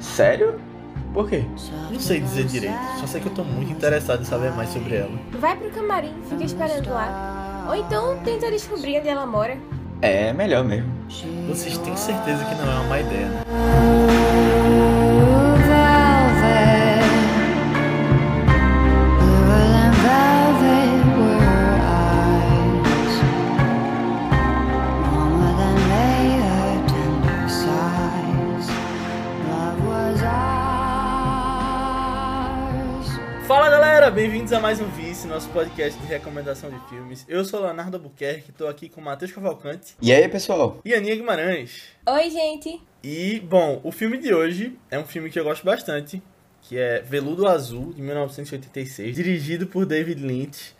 Sério? Por quê? Não sei dizer direito, só sei que eu tô muito interessado em saber mais sobre ela. Vai pro camarim, fica esperando lá. Ou então tenta descobrir onde ela mora. É melhor mesmo. Vocês têm certeza que não é uma má ideia, né? A mais um Vice, nosso podcast de recomendação de filmes. Eu sou Leonardo Albuquerque, tô aqui com o Matheus Cavalcante E aí, pessoal? e Aninha Guimarães. Oi, gente. E, bom, o filme de hoje é um filme que eu gosto bastante, que é Veludo Azul, de 1986, dirigido por David Lynch,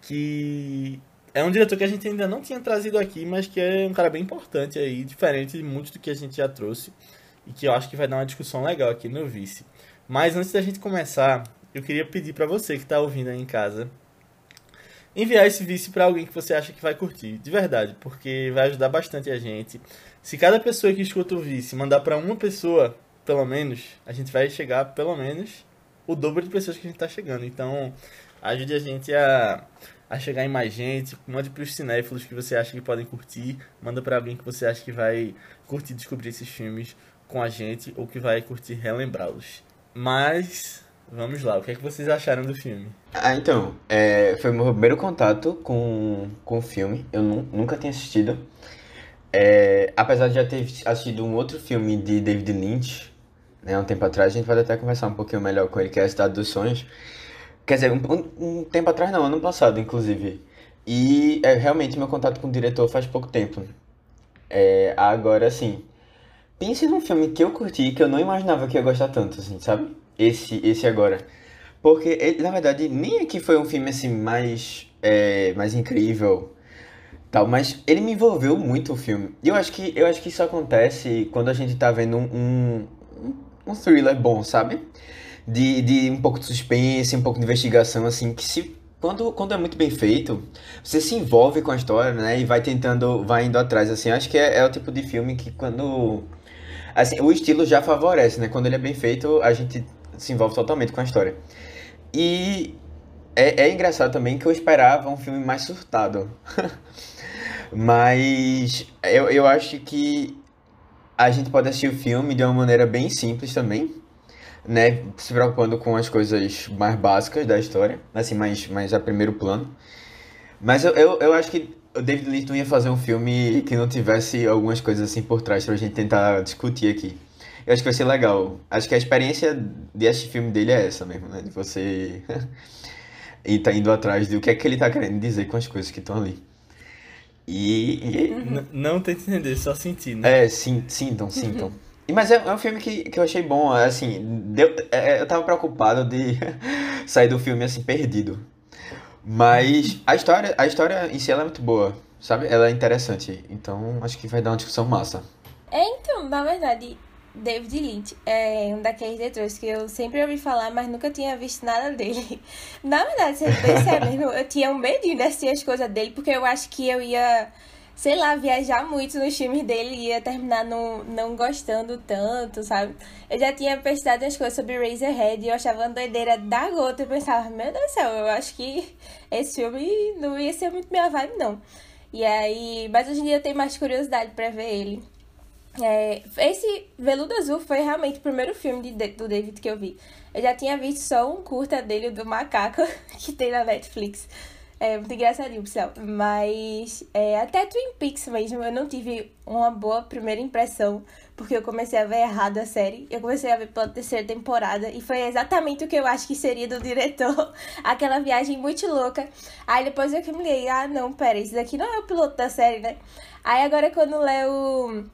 que é um diretor que a gente ainda não tinha trazido aqui, mas que é um cara bem importante aí, diferente de muito do que a gente já trouxe, e que eu acho que vai dar uma discussão legal aqui no Vice. Mas antes da gente começar, eu queria pedir pra você que tá ouvindo aí em casa, enviar esse Vice pra alguém que você acha que vai curtir, de verdade, porque vai ajudar bastante a gente. Se cada pessoa que escuta o Vice mandar pra uma pessoa, pelo menos, a gente vai chegar pelo menos o dobro de pessoas que a gente tá chegando. Então, ajude a gente a, a chegar em mais gente. Mande pros cinéfilos que você acha que podem curtir. Manda pra alguém que você acha que vai curtir descobrir esses filmes com a gente ou que vai curtir relembrá-los. Mas, vamos lá. O que é que vocês acharam do filme? Ah, então, é, foi meu primeiro contato com, com o filme. Eu nu- nunca tinha assistido. É, apesar de já ter assistido um outro filme de David Lynch, né, um tempo atrás, a gente pode até conversar um pouquinho melhor com ele, que é A Cidade dos Sonhos. Quer dizer, um, um- um tempo atrás não, ano passado, inclusive. E é, realmente meu contato com o diretor faz pouco tempo. É, agora, assim, pense num filme que eu curti, que eu não imaginava que ia gostar tanto, assim, sabe? Esse, esse agora. Porque, ele, na verdade, nem que foi um filme, assim, mais, é, mais incrível, tal, mas ele me envolveu muito o filme. E eu acho que, eu acho que isso acontece quando a gente tá vendo um, um, um thriller bom, sabe? De, de um pouco de suspense, um pouco de investigação, assim, que se... Quando, quando é muito bem feito, você se envolve com a história, né? E vai tentando, vai indo atrás, assim. Acho que é, é o tipo de filme que quando... Assim, o estilo já favorece, né? Quando ele é bem feito, a gente se envolve totalmente com a história. E é, é engraçado também que eu esperava um filme mais surtado. Mas eu, eu acho que a gente pode assistir o filme de uma maneira bem simples também, né? Se preocupando com as coisas mais básicas da história, assim, mais, mais a primeiro plano. Mas eu, eu, eu acho que o David Lynch ia fazer um filme que não tivesse algumas coisas assim por trás pra gente tentar discutir aqui. Eu acho que vai ser legal. Acho que a experiência de assistir filme dele é essa mesmo, né? De você e tá indo atrás de o que é que ele tá querendo dizer com as coisas que estão ali. E, e- não tenta entender, só sentir, né? é, sim, sintam, sintam. Mas é, é um filme que, que eu achei bom, assim, deu, é, eu tava preocupado de sair do filme assim, perdido. Mas a história, a história em si é muito boa, sabe? Ela é interessante, então acho que vai dar uma discussão massa. É, então, na verdade, David Lynch é um daqueles diretores que eu sempre ouvi falar, mas nunca tinha visto nada dele. Na verdade, sendo bem mesmo, eu tinha um medinho de assistir as coisas dele, porque eu acho que eu ia, sei lá, viajar muito nos filmes dele e ia terminar não, não gostando tanto, sabe? Eu já tinha pesquisado as coisas sobre Razorhead e eu achava uma doideira da gota. Eu pensava, meu Deus do céu, eu acho que esse filme não ia ser muito minha vibe, não. E aí, mas hoje em dia eu tenho mais curiosidade pra ver ele. É, esse Veludo Azul foi realmente o primeiro filme de, do David que eu vi. Eu já tinha visto só um curta dele, do Macaco, que tem na Netflix. É muito engraçadinho, pessoal. Mas é, até Twin Peaks mesmo, eu não tive uma boa primeira impressão, porque eu comecei a ver errado a série. Eu comecei a ver pela terceira temporada, e foi exatamente o que eu acho que seria do diretor. Aquela viagem muito louca. Aí depois eu que me liguei, ah, não, pera, isso daqui não é o piloto da série, né? Aí agora quando o Léo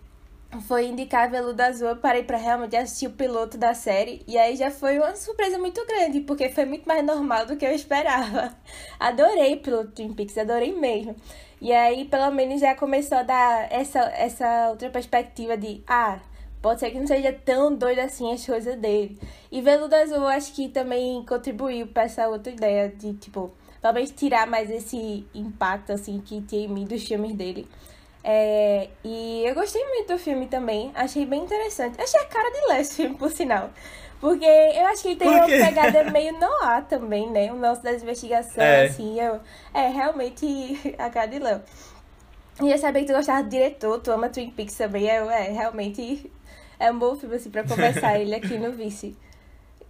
foi indicar Veludo Azul, eu parei pra realmente assistir o piloto da série. E aí já foi uma surpresa muito grande, porque foi muito mais normal do que eu esperava. Adorei piloto Twin Peaks, adorei mesmo. E aí, pelo menos, já começou a dar essa, essa outra perspectiva de, ah, pode ser que não seja tão doido assim as coisas dele. E Veludo Azul, acho que também contribuiu pra essa outra ideia de, tipo, talvez tirar mais esse impacto, assim, que tinha em mim dos filmes dele. É, e eu gostei muito do filme também, achei bem interessante. Achei a cara de Les filme, por sinal. Porque eu acho que ele tem uma pegada meio no ar também, né? O nosso das investigações, é. assim. Eu, é, realmente a cara de Léo. E eu sabia que tu gostava do diretor, tu ama Twin Peaks também. Eu, é, realmente é um bom filme, assim, pra conversar ele aqui no Vice.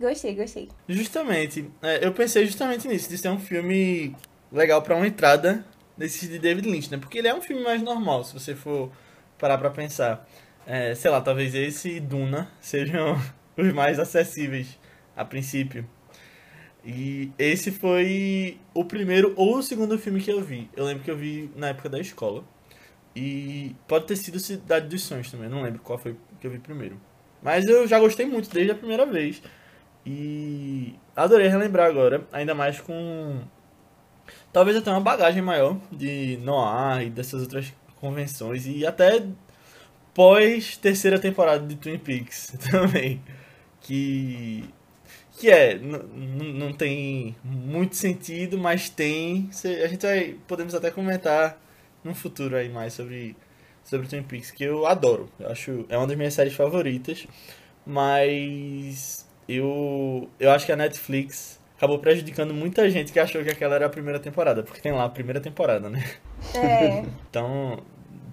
Gostei, gostei. Justamente. É, eu pensei justamente nisso, de ser um filme legal pra uma entrada desses de David Lynch, né? Porque ele é um filme mais normal, se você for parar pra pensar. É, sei lá, talvez esse e Duna sejam os mais acessíveis a princípio. E esse foi o primeiro ou o segundo filme que eu vi. Eu lembro que eu vi na época da escola. E pode ter sido Cidade dos Sonhos também, não lembro qual foi que eu vi primeiro. Mas eu já gostei muito desde a primeira vez. E adorei relembrar agora, ainda mais com talvez até uma bagagem maior de Noir e dessas outras convenções e até pós terceira temporada de Twin Peaks também que que é não tem muito sentido mas tem. A gente vai podemos até comentar no futuro aí mais sobre sobre Twin Peaks que eu adoro. Eu acho é uma das minhas séries favoritas mas eu eu acho que a Netflix acabou prejudicando muita gente que achou que aquela era a primeira temporada, porque tem lá a primeira temporada, né? É. então,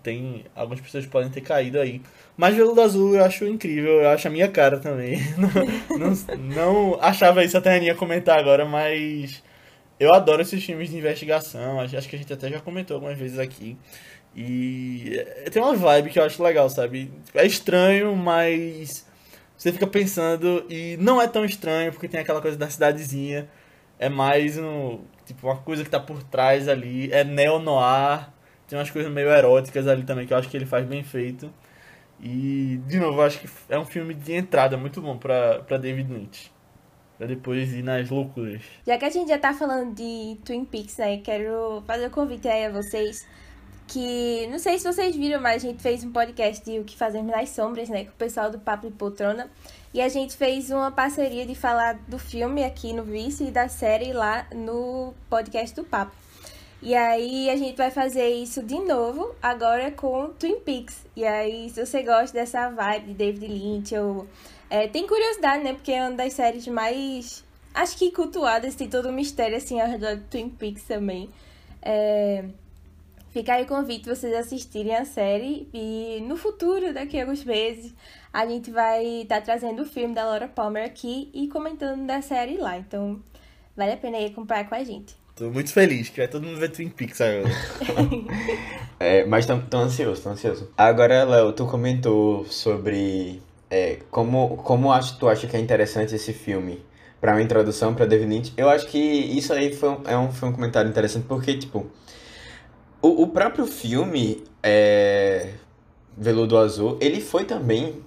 tem algumas pessoas podem ter caído aí. Mas Veludo Azul eu acho incrível, eu acho a minha cara também. não, não, não achava isso até a Aninha comentar agora, mas eu adoro esses filmes de investigação, acho, acho que a gente até já comentou algumas vezes aqui. E tem uma vibe que eu acho legal, sabe? É estranho, mas você fica pensando e não é tão estranho porque tem aquela coisa da cidadezinha. É mais um, tipo, uma coisa que tá por trás ali. É neo-noir. Tem umas coisas meio eróticas ali também que eu acho que ele faz bem feito. E, de novo, eu acho que é um filme de entrada muito bom pra, pra David Lynch. Pra depois ir nas loucuras. Já que a gente já tá falando de Twin Peaks, né? Quero fazer um convite aí a vocês que não sei se vocês viram, mas a gente fez um podcast de O que Fazemos nas Sombras, né, com o pessoal do Papo e Poltrona. E a gente fez uma parceria de falar do filme aqui no Vice e da série lá no podcast do Papo. E aí a gente vai fazer isso de novo, agora com Twin Peaks. E aí, se você gosta dessa vibe de David Lynch, ou é, tem curiosidade, né? Porque é uma das séries mais, acho que cultuadas, tem todo o mistério assim ao redor de Twin Peaks também. É... Fica aí o convite vocês assistirem a série e no futuro, daqui a alguns meses, a gente vai estar tá trazendo o filme da Laura Palmer aqui e comentando da série lá. Então, vale a pena aí acompanhar com a gente. Tô muito feliz que vai todo mundo ver Twin Peaks agora. é, mas tô, tô ansioso, tô ansioso. Agora, Léo, tu comentou sobre é, como, como acho, tu acha que é interessante esse filme para uma introdução para David Lynch. Eu acho que isso aí foi é um, foi um comentário interessante porque, tipo, o, o próprio filme, é, Veludo Azul, ele foi também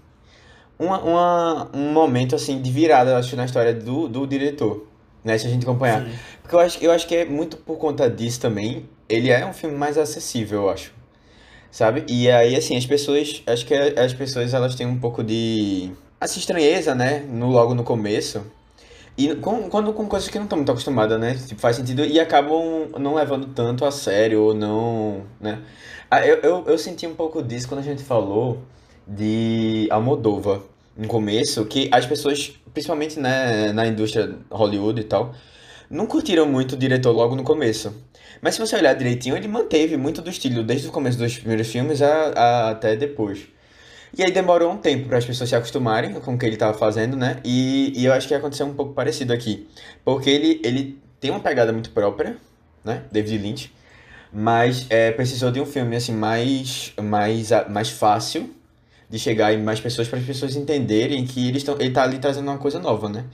uma, uma, um momento assim de virada, acho, na história do, do diretor, né? Se a gente acompanhar. Sim. Porque eu acho, eu acho que é muito por conta disso também. Ele é um filme mais acessível, eu acho. Sabe? E aí, assim, as pessoas. Acho que as pessoas elas têm um pouco de. Assim, estranheza, né? No, logo no começo. E com, quando com coisas que não estão muito acostumadas, né? Tipo, faz sentido e acabam não levando tanto a sério ou não, né? Ah, eu, eu, eu senti um pouco disso quando a gente falou de Almodova no começo, que as pessoas, principalmente né, na indústria Hollywood e tal, não curtiram muito o diretor logo no começo. Mas se você olhar direitinho, ele manteve muito do estilo desde o começo dos primeiros filmes a, a até depois. E aí demorou um tempo para as pessoas se acostumarem com o que ele estava fazendo, né? E, e eu acho que aconteceu um pouco parecido aqui. Porque ele, ele tem uma pegada muito própria, né? David Lynch. Mas é, precisou de um filme assim mais, mais, mais fácil de chegar em mais pessoas para as pessoas entenderem que eles tão, ele está ali trazendo uma coisa nova, né?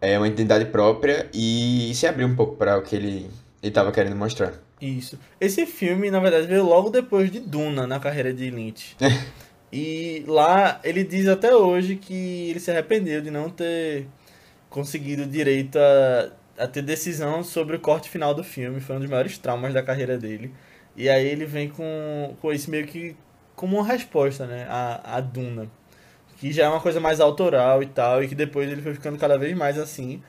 É uma identidade própria e se abrir um pouco para o que ele estava querendo mostrar. Isso. Esse filme, na verdade, veio logo depois de Duna na carreira de Lynch. E lá ele diz até hoje que ele se arrependeu de não ter conseguido direito a, a ter decisão sobre o corte final do filme. Foi um dos maiores traumas da carreira dele. E aí ele vem com, com isso meio que como uma resposta, né? A, a Duna. Que já é uma coisa mais autoral e tal. E que depois ele foi ficando cada vez mais assim.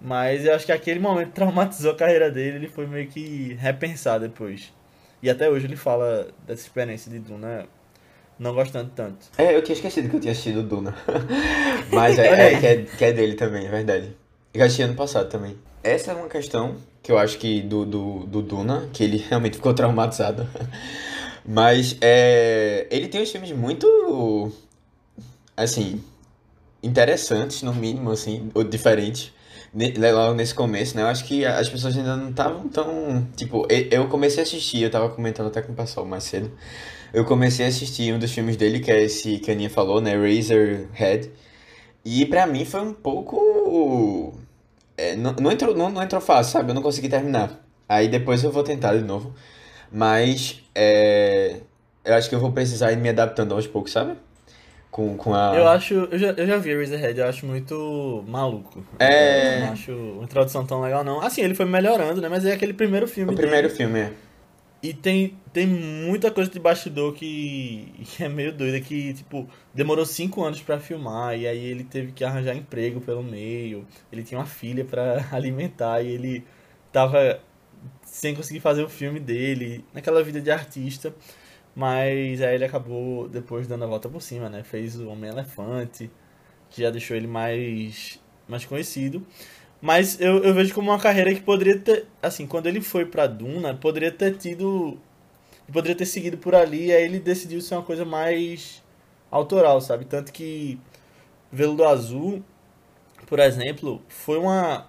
Mas eu acho que aquele momento traumatizou a carreira dele. Ele foi meio que repensar depois. E até hoje ele fala dessa experiência de Duna não gostando tanto. É, eu tinha esquecido que eu tinha assistido Duna. Mas é, é, que é, que é dele também, é verdade. Eu assisti ano passado também. Essa é uma questão que eu acho que do, do, do Duna, que ele realmente ficou traumatizado. Mas é, ele tem uns filmes muito, assim, interessantes, no mínimo, assim, ou diferentes. Logo nesse começo, né? Eu acho que as pessoas ainda não estavam tão. Tipo, eu comecei a assistir, eu tava comentando até com o pessoal mais cedo. Eu comecei a assistir um dos filmes dele, que é esse que a Aninha falou, né? Razorhead. E pra mim foi um pouco. É, não, não, entrou, não, não entrou fácil, sabe? Eu não consegui terminar. Aí depois eu vou tentar de novo. Mas é, eu acho que eu vou precisar ir me adaptando aos poucos, sabe? Com, com a... Eu acho, eu já, eu já vi Razorhead, eu acho muito maluco. É... Eu não acho uma introdução tão legal, não. Assim, ele foi melhorando, né? Mas é aquele primeiro filme O primeiro filme, é. E tem, tem muita coisa de bastidor que, que é meio doida, que, tipo, demorou cinco anos para filmar, e aí ele teve que arranjar emprego pelo meio, ele tinha uma filha para alimentar, e ele tava sem conseguir fazer o filme dele, naquela vida de artista. Mas aí ele acabou depois dando a volta por cima, né? Fez o Homem-Elefante, que já deixou ele mais, mais conhecido. Mas eu, eu vejo como uma carreira que poderia ter. Assim, quando ele foi pra Duna, poderia ter tido. Poderia ter seguido por ali, e aí ele decidiu ser uma coisa mais autoral, sabe? Tanto que Veludo Azul, por exemplo, foi uma,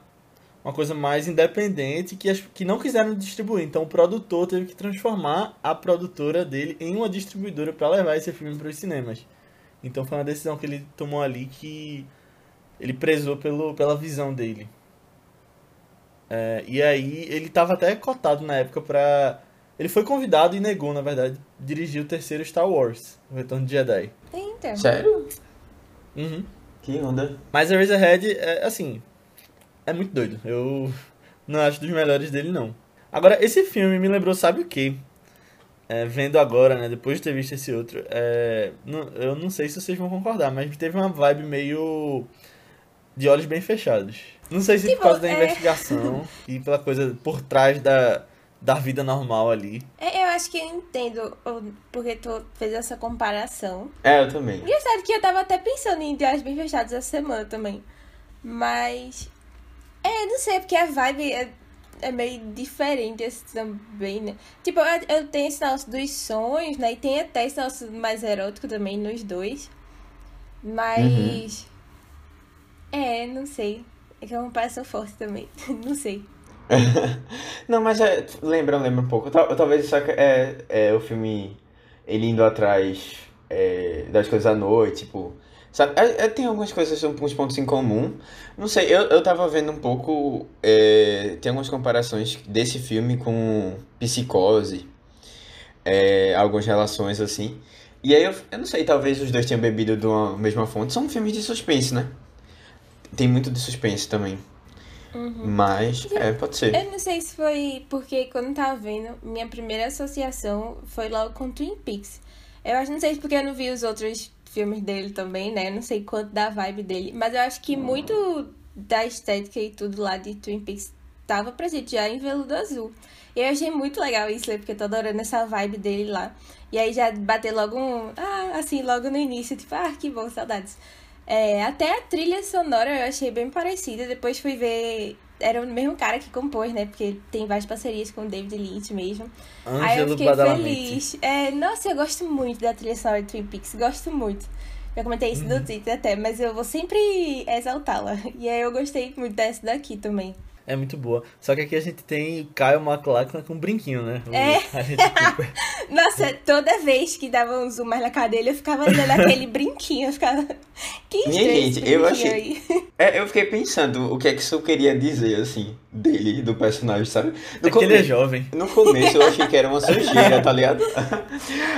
uma coisa mais independente que, as, que não quiseram distribuir. Então o produtor teve que transformar a produtora dele em uma distribuidora para levar esse filme para os cinemas. Então foi uma decisão que ele tomou ali que ele prezou pelo, pela visão dele. É, e aí ele estava até cotado na época para ele foi convidado e negou, na verdade, dirigir o terceiro Star Wars, o Retorno de Jedi. Eita. Sério? Uhum. Que onda. Mas a Razorhead, é, assim, é muito doido. Eu não acho dos melhores dele, não. Agora, esse filme me lembrou, sabe o quê? É, vendo agora, né, depois de ter visto esse outro, é, não, eu não sei se vocês vão concordar, mas teve uma vibe meio de olhos bem fechados. Não sei se Tipo, por causa da é. investigação e pela coisa por trás da, da vida normal ali. É, eu acho que eu entendo porque tu fez essa comparação. É, eu também. Engraçado que eu tava até pensando em Dias Bem Fechados essa semana também. Mas. É, não sei, porque a vibe é, é meio diferente assim, também, né? Tipo, eu, eu tenho esse negócio dos sonhos, né? E tem até esse negócio mais erótico também nos dois. Mas. É, não sei. É que é uma forte também. não sei. Não, mas lembra, lembra um pouco. Tal- Talvez só que é, é o filme ele indo atrás é, das coisas à noite, tipo. Sabe? É- é- tem algumas coisas, uns pontos em comum. Não sei, eu, eu tava vendo um pouco. é, tem algumas comparações desse filme com Psicose, é, algumas relações assim. E aí eu, eu não sei, talvez os dois tenham bebido de uma mesma fonte. São filmes de suspense, né? Tem muito de suspense também. Mas, é, pode ser. Eu não sei se foi porque quando eu tava vendo, minha primeira associação foi logo com Twin Peaks. Eu acho, não sei se porque eu não vi os outros filmes dele também, né? Não sei quanto da vibe dele. Mas eu acho que muito da estética e tudo lá de Twin Peaks tava presente já em Veludo Azul. E eu achei muito legal isso, né? Porque eu tô adorando essa vibe dele lá. E aí já bater logo um. Ah, assim, logo no início, tipo, ah, que bom, saudades. É, até a trilha sonora eu achei bem parecida. Depois fui ver. Era o mesmo cara que compôs, né? Porque tem várias parcerias com o David Lynch mesmo. Aí eu fiquei feliz. É, nossa, eu gosto muito da trilha sonora de Twin Peaks. Gosto muito. Já comentei isso no Twitter até, mas eu vou sempre exaltá-la. E aí eu gostei muito dessa daqui também. É muito boa. Só que aqui a gente tem o Kyle MacLachlan com um brinquinho, né? É. Gente. Nossa, toda vez que dava um zoom mais na cara dele, eu ficava olhando aquele brinquinho. Eu ficava. Que Minha gente, esse eu achei- aí. É, eu fiquei pensando o que é que isso queria dizer, assim, dele, do personagem, sabe? No, É que ele é come- jovem. no começo eu achei que era uma sujeira, tá ligado?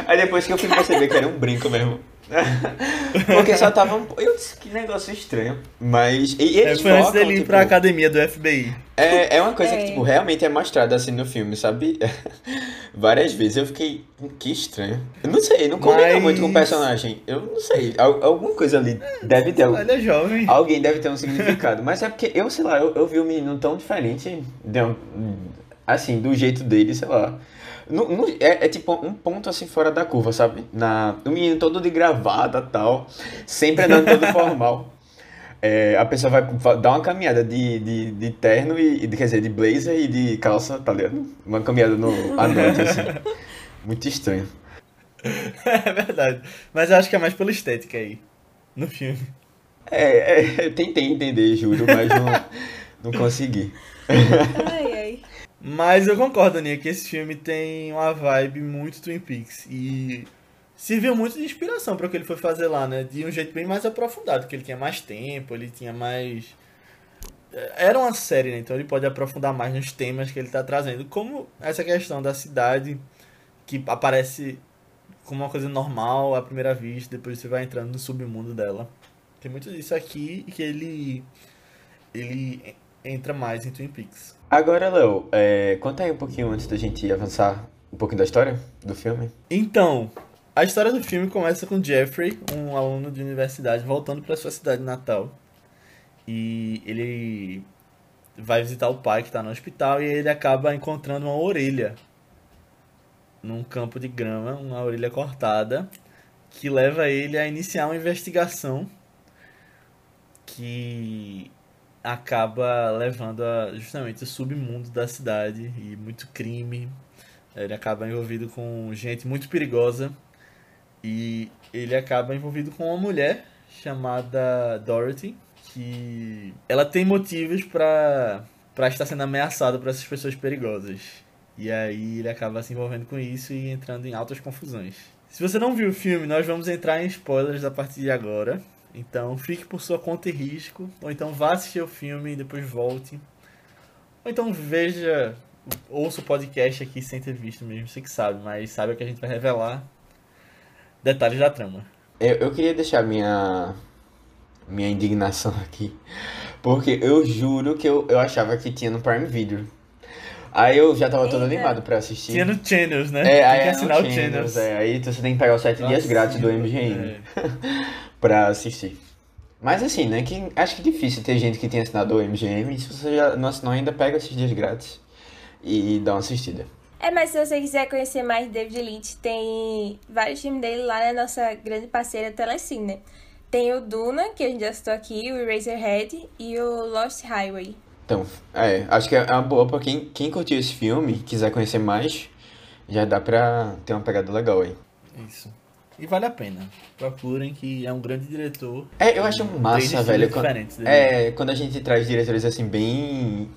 Aí depois que eu fui perceber que era um brinco mesmo. Porque só tava um. Eu disse que negócio estranho. Mas. E É, eles foi antes dele ir tipo, pra academia do FBI. É, é uma coisa É. que, tipo, realmente é mostrada assim no filme, sabe? Várias vezes eu fiquei. Que estranho. Eu não sei, não combina Mas- muito com o personagem. Eu não sei. al- Alguma coisa ali deve ter. Ele é jovem. Alguém deve ter um significado. Mas é porque eu, sei lá, eu, eu vi o menino tão diferente. de um- assim, do jeito dele, sei lá. Não- não- é, é tipo um ponto assim fora da curva, sabe? Na, o menino todo de gravata tal, sempre andando todo formal. É, a pessoa vai dar uma caminhada de, de, de terno e, de- quer dizer, de blazer e de calça, tá ligado? Uma caminhada no, à noite, assim. Muito estranho. É verdade. Mas eu acho que é mais pela estética aí. No filme. É, é, eu tentei entender, juro, mas não, não consegui. Ai, ai. Mas eu concordo, Aninha, que esse filme tem uma vibe muito Twin Peaks. E serviu muito de inspiração para o que ele foi fazer lá, né? De um jeito bem mais aprofundado, que ele tinha mais tempo, ele tinha mais. Era uma série, né? Então ele pode aprofundar mais nos temas que ele tá trazendo. Como essa questão da cidade, que aparece como uma coisa normal à primeira vista, depois você vai entrando no submundo dela. Tem muito disso aqui que ele. Ele entra mais em Twin Peaks. Agora, Léo, é, conta aí um pouquinho antes da gente avançar um pouquinho da história do filme. Então, a história do filme começa com Jeffrey, um aluno de universidade, voltando para sua cidade natal. E ele vai visitar o pai que está no hospital e ele acaba encontrando uma orelha num campo de grama, uma orelha cortada, que leva ele a iniciar uma investigação que acaba levando a justamente o submundo da cidade e muito crime. Ele acaba envolvido com gente muito perigosa e ele acaba envolvido com uma mulher chamada Dorothy, que ela tem motivos para para estar sendo ameaçada por essas pessoas perigosas. E aí ele acaba se envolvendo com isso e entrando em altas confusões. Se você não viu o filme, nós vamos entrar em spoilers a partir de agora. Então fique por sua conta e risco. Ou então vá assistir o filme e depois volte. Ou então veja, ouça o podcast aqui sem ter visto mesmo, você que sabe, mas saiba que a gente vai revelar detalhes da trama. Eu, eu queria deixar minha, minha indignação aqui, porque eu juro que eu, eu achava que tinha no Prime Video. Aí eu já tava todo Eita. animado pra assistir. Tinha no Channels, né? É, Tem aí que é assinar no o Channels, Channels. é, aí você tem que pegar os 7 dias grátis do MGM é. pra assistir. Mas assim, né, que acho que é difícil ter gente que tenha assinado o MGM, e se você já não assinou ainda, pega esses dias grátis e dá uma assistida. É, mas se você quiser conhecer mais David Lynch, tem vários filmes dele lá na nossa grande parceira Telecine, né? Tem o Duna, que a gente já citou aqui, o Eraserhead e o Lost Highway. Então, é, acho que é uma boa pra quem, quem curtiu esse filme, quiser conhecer mais, já dá pra ter uma pegada legal aí. Isso. E vale a pena. Procurem que é um grande diretor. É, eu acho massa, velho. quando-. É, quando a gente traz diretores assim, bem.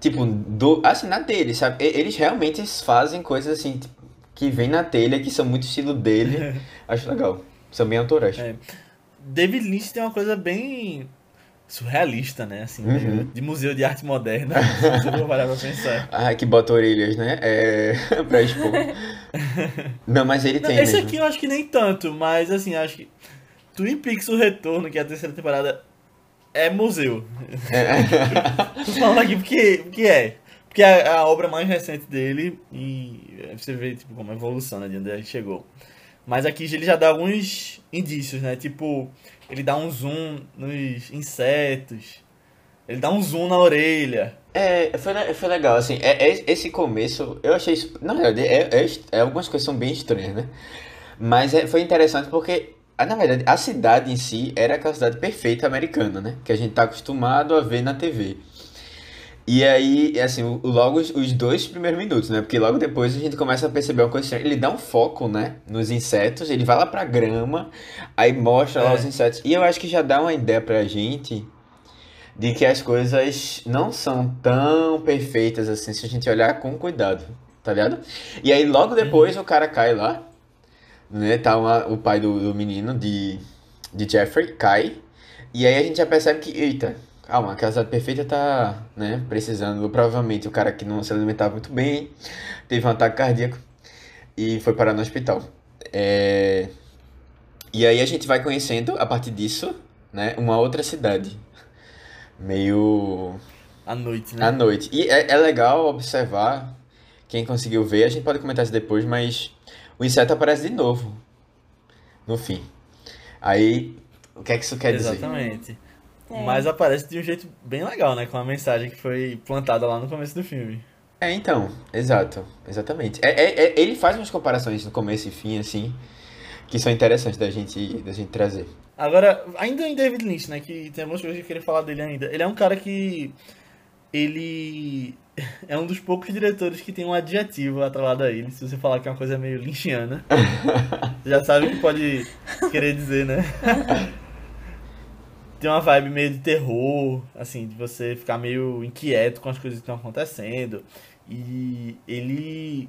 Tipo, do, assim, na dele, sabe? Eles realmente fazem coisas assim, tipo, que vem na telha, que são muito estilo dele. acho legal. São bem autorais. É. David Lynch tem uma coisa bem surrealista, né? Assim, Uhum. de museu de arte moderna. se parar pra pensar. Ah, que bota orelhas, né? É. pra expor. Não, mas ele Não, tem esse mesmo. aqui eu acho que nem tanto, mas assim, acho que Twin Peaks O Retorno, que é a terceira temporada, é museu. Tô falando aqui porque, porque é. Porque é a obra mais recente dele e você vê tipo, como a evolução, né, de onde ele chegou. Mas aqui ele já dá alguns indícios, né? Tipo, ele dá um zoom nos insetos, ele dá um zoom na orelha. É, foi, foi legal, assim, é, é- esse começo, eu achei na verdade, é, é, é algumas coisas são bem estranhas, né? Mas é- foi interessante porque, na verdade, a cidade em si era aquela cidade perfeita americana, né? Que a gente tá acostumado a ver na TV. E aí, assim, o- o- logo os, dois primeiros minutos, né? Porque logo depois a gente começa a perceber uma coisa estranha. Ele dá um foco, né? Nos insetos, ele vai lá pra grama, aí mostra lá É. os insetos. E eu acho que já dá uma ideia pra gente de que as coisas não são tão perfeitas assim se a gente olhar com cuidado, tá ligado? E aí logo depois o cara cai lá, né? Tá uma- o pai do, do menino, de, de Jeffrey, cai. E aí a gente já percebe que, eita, calma, a casa perfeita tá, né, precisando. Provavelmente o cara que não se alimentava muito bem, teve um ataque cardíaco e foi parar no hospital. É... E aí a gente vai conhecendo, a partir disso, né, uma outra cidade. Meio À noite, né? à noite. E é, é legal observar, quem conseguiu ver, a gente pode comentar isso depois, mas o inseto aparece de novo no fim. Aí, o que é que isso quer dizer? Exatamente. É. Mas aparece de um jeito bem legal, né? Com a mensagem que foi plantada lá no começo do filme. É, então, exato, exatamente. É, é- é- ele faz umas comparações no começo e fim, assim, que são interessantes da gente, da gente trazer. Agora, ainda em David Lynch, né? Que tem algumas coisas que eu queria falar dele ainda. Ele é um cara que. Ele. É um dos poucos diretores que tem um adjetivo atrelado a ele. Se você falar que é uma coisa meio lynchiana. você já sabe o que pode querer dizer, né? Tem uma vibe meio de terror, assim, de você ficar meio inquieto com as coisas que estão acontecendo. E ele.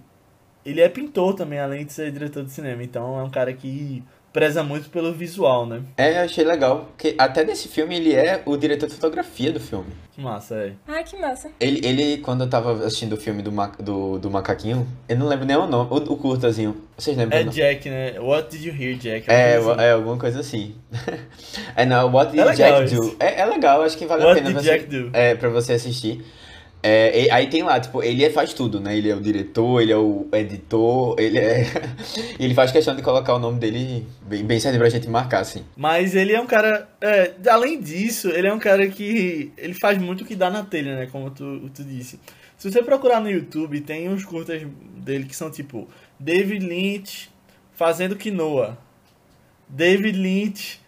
Ele é pintor também, além de ser diretor de cinema. Então é um cara que preza muito pelo visual, né? É, eu achei legal, porque até nesse filme ele é o diretor de fotografia do filme. Que massa, é. Ah, que massa. Ele, ele quando eu tava assistindo o filme do, ma- do, do macaquinho, eu não lembro nem o nome, o, o curtazinho. Vocês lembram? É não? Jack, né? What did you hear, Jack? É, é, alguma coisa assim. é, não, What Did É legal Jack Do? isso. É, é legal, acho que vale What a pena did você, Jack do? É, pra você assistir. É, aí tem lá, tipo, ele é- faz tudo, né? Ele é o diretor, ele é o editor, ele é. ele faz questão de colocar o nome dele bem, bem certinho pra gente marcar, assim. Mas ele é um cara. é, além disso, ele é um cara que. Ele faz muito o que dá na telha, né? Como tu, tu disse. Se você procurar no YouTube, tem uns curtas dele que são tipo David Lynch fazendo quinoa. David Lynch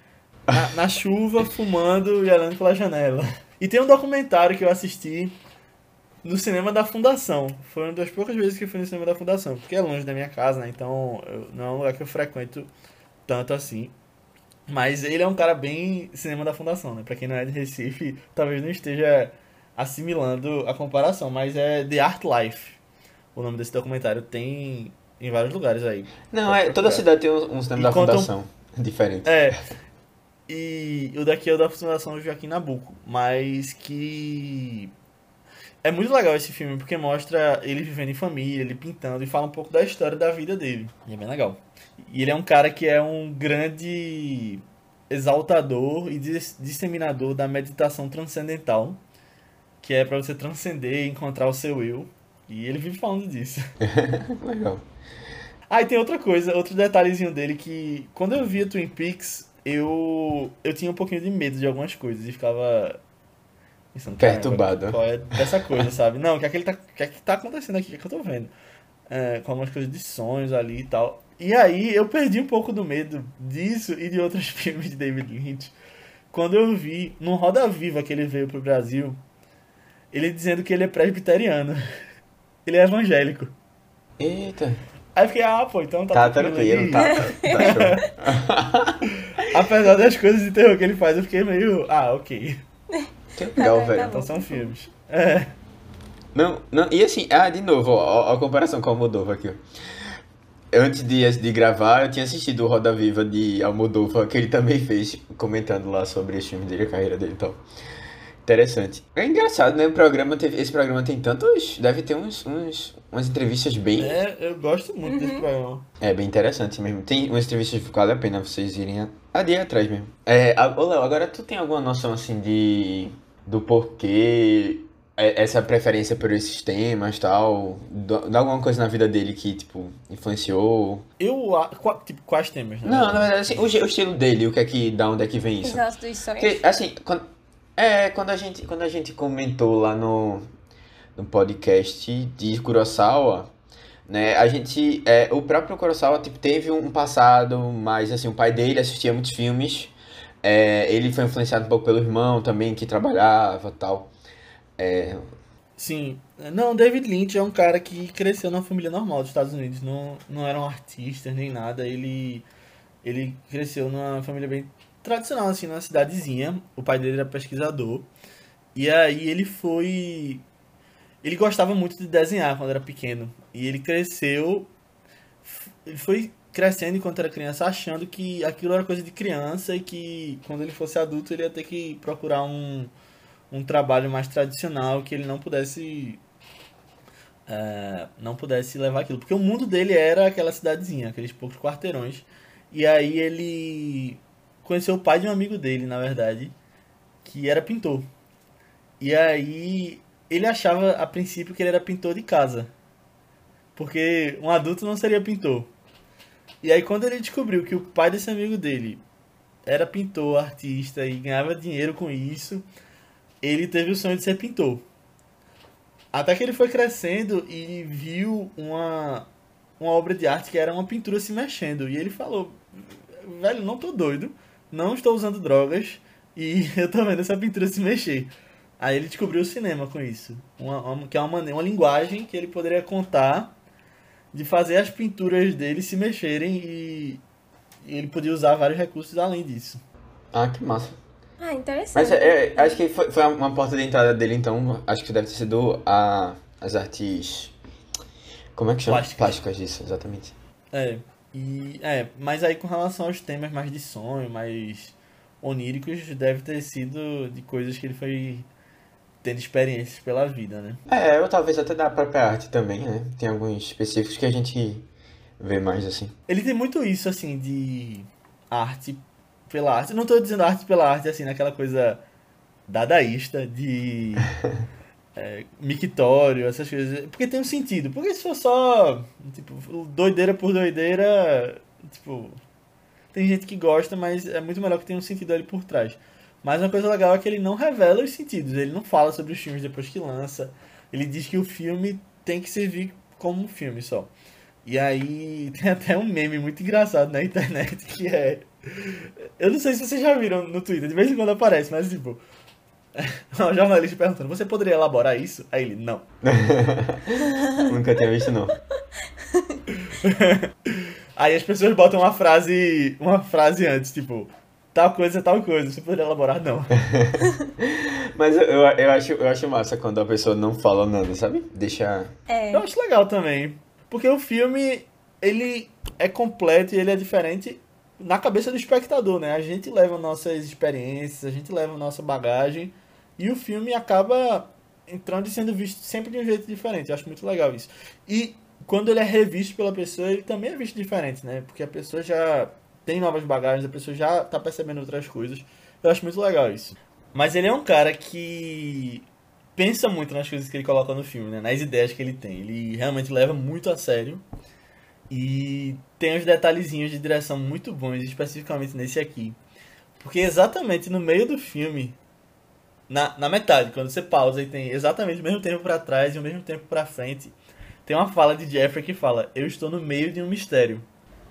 na, na chuva, fumando e olhando pela janela. E tem um documentário que eu assisti no cinema da Fundação. Foi uma das poucas vezes que fui no cinema da Fundação, porque é longe da minha casa, né? Então eu- não é um lugar que eu frequento tanto assim. Mas ele é um cara bem cinema da Fundação, né? Pra quem não é de Recife, talvez não esteja assimilando a comparação, mas é The Art Life. O nome desse documentário tem em vários lugares aí. Não, é, toda cidade tem um, um cinema E da contam- fundação diferente. É. E o daqui é o da Fundação Joaquim Nabuco, mas que é muito legal esse filme porque mostra ele vivendo em família, ele pintando e fala um pouco da história da vida dele. E é bem legal. E ele é um cara que é um grande exaltador e dis- disseminador da meditação transcendental, que é pra você transcender e encontrar o seu eu. E ele vive falando disso. Legal. Ah, e tem outra coisa, outro detalhezinho dele que quando eu via Twin Peaks, eu eu tinha um pouquinho de medo de algumas coisas e ficava pensando, "Caramba, Perturbado. Qual é dessa coisa, sabe? Não, o que é que ele tá, que é que tá acontecendo aqui? O que é que eu tô vendo? É, com algumas coisas de sonhos ali e tal. E aí eu perdi um pouco do medo disso e de outros filmes de David Lynch. Quando eu vi num Roda Viva que ele veio pro Brasil, ele dizendo que ele é presbiteriano. Ele é evangélico. Eita. Aí eu fiquei, ah, pô, então tá, Tá tranquilo tranquilo, tá, tá show. Apesar das coisas de terror que ele faz, eu fiquei meio, ah, ok. Que legal, Tá, tá velho. Então são filmes. É. Não, não, e assim, ah, de novo, ó, ó, a comparação com o Almodóvar aqui, ó. Antes de, de gravar, eu tinha assistido o Roda Viva de Almodóvar, que ele também fez, comentando lá sobre esse filme dele, a carreira dele e tal. Interessante. É engraçado, né? O programa teve, esse programa tem tantos. Deve ter uns, uns, umas entrevistas bem. É, eu gosto muito desse programa. É bem interessante mesmo. Tem umas entrevistas que vale a pena vocês irem a- ali atrás mesmo. É, a- ô Léo, agora tu tem alguma noção assim de. do porquê é- essa preferência por esses temas tal? De alguma coisa na vida dele que, tipo, influenciou? Eu, a- qua- tipo, quais temas, né? Não, na verdade, assim, o, o estilo dele, o que é que. da onde é que vem isso? nossos dos sonhos. Porque, assim, quando, é, quando a gente, quando a gente comentou lá no, no podcast de Kurosawa, né, a gente, é, o próprio Kurosawa, tipo, teve um passado, mas, assim, o pai dele assistia muitos filmes, é, ele foi influenciado um pouco pelo irmão também, que trabalhava tal. É, Sim. Não, David Lynch é um cara que cresceu numa família normal dos Estados Unidos. Não, não eram artistas nem nada. Ele, ele cresceu numa família bem tradicional, assim, numa cidadezinha. O pai dele era pesquisador. E aí ele foi. Ele gostava muito de desenhar quando era pequeno. E ele cresceu. Ele foi crescendo enquanto era criança, achando que aquilo era coisa de criança e que quando ele fosse adulto ele ia ter que procurar um, um trabalho mais tradicional que ele não pudesse é, não pudesse levar aquilo porque o mundo dele era aquela cidadezinha aqueles poucos quarteirões e aí ele conheceu o pai de um amigo dele na verdade que era pintor e aí ele achava a princípio que ele era pintor de casa porque um adulto não seria pintor e aí quando ele descobriu que o pai desse amigo dele era pintor, artista e ganhava dinheiro com isso, ele teve o sonho de ser pintor. Até que ele foi crescendo e viu uma, uma obra de arte que era uma pintura se mexendo. E ele falou: Velho, não tô doido, não estou usando drogas e eu tô vendo essa pintura se mexer. Aí ele descobriu o cinema com isso. Uma, uma, que é uma, uma linguagem que ele poderia contar de fazer as pinturas dele se mexerem e, e ele podia usar vários recursos além disso. Ah, que massa. Ah, interessante. Mas é, é, acho que foi, foi uma porta de entrada dele, então. Acho que deve ter sido a, as artes. Como é que chama? Plásticas. Plásticas disso, exatamente. É, e, é, mas aí com relação aos temas mais de sonho, mais oníricos, deve ter sido de coisas que ele foi tendo experiências pela vida, né? É, ou talvez até da própria arte também, né? Tem alguns específicos que a gente vê mais assim. Ele tem muito isso, assim, de arte pela arte. Não tô dizendo arte pela arte, assim, naquela coisa dadaísta, de é, mictório, essas coisas. Porque tem um sentido. Porque se for só, tipo, doideira por doideira, tipo... Tem gente que gosta, mas é muito melhor que tenha um sentido ali por trás. Mas uma coisa legal é que ele não revela os sentidos. Ele não fala sobre os filmes depois que lança. Ele diz que o filme tem que servir como um filme só. E aí tem até um meme muito engraçado na internet que é. Eu não sei se vocês já viram no Twitter, de vez em quando aparece, mas tipo. Um jornalista perguntando, você poderia elaborar isso? Aí ele, não. Nunca tinha visto, não. Aí as pessoas botam uma frase. Uma frase antes, tipo, tal coisa, tal coisa. Você poderia elaborar? Não. Mas eu, eu, eu acho, eu acho massa quando a pessoa não fala nada, sabe? Deixa. É. Eu acho legal também. Porque o filme, ele é completo e ele é diferente na cabeça do espectador, né? A gente leva nossas experiências, a gente leva nossa bagagem e o filme acaba entrando e sendo visto sempre de um jeito diferente. Eu acho muito legal isso. E quando ele é revisto pela pessoa, ele também é visto diferente, né? Porque a pessoa já tem novas bagagens, a pessoa já tá percebendo outras coisas. Eu acho muito legal isso. Mas ele é um cara que pensa muito nas coisas que ele coloca no filme, né? Nas ideias que ele tem. Ele realmente leva muito a sério. E tem uns detalhezinhos de direção muito bons, especificamente nesse aqui. Porque exatamente no meio do filme, na, na metade, quando você pausa e tem exatamente o mesmo tempo para trás e o mesmo tempo para frente, tem uma fala de Jeffrey que fala: Eu estou no meio de um mistério.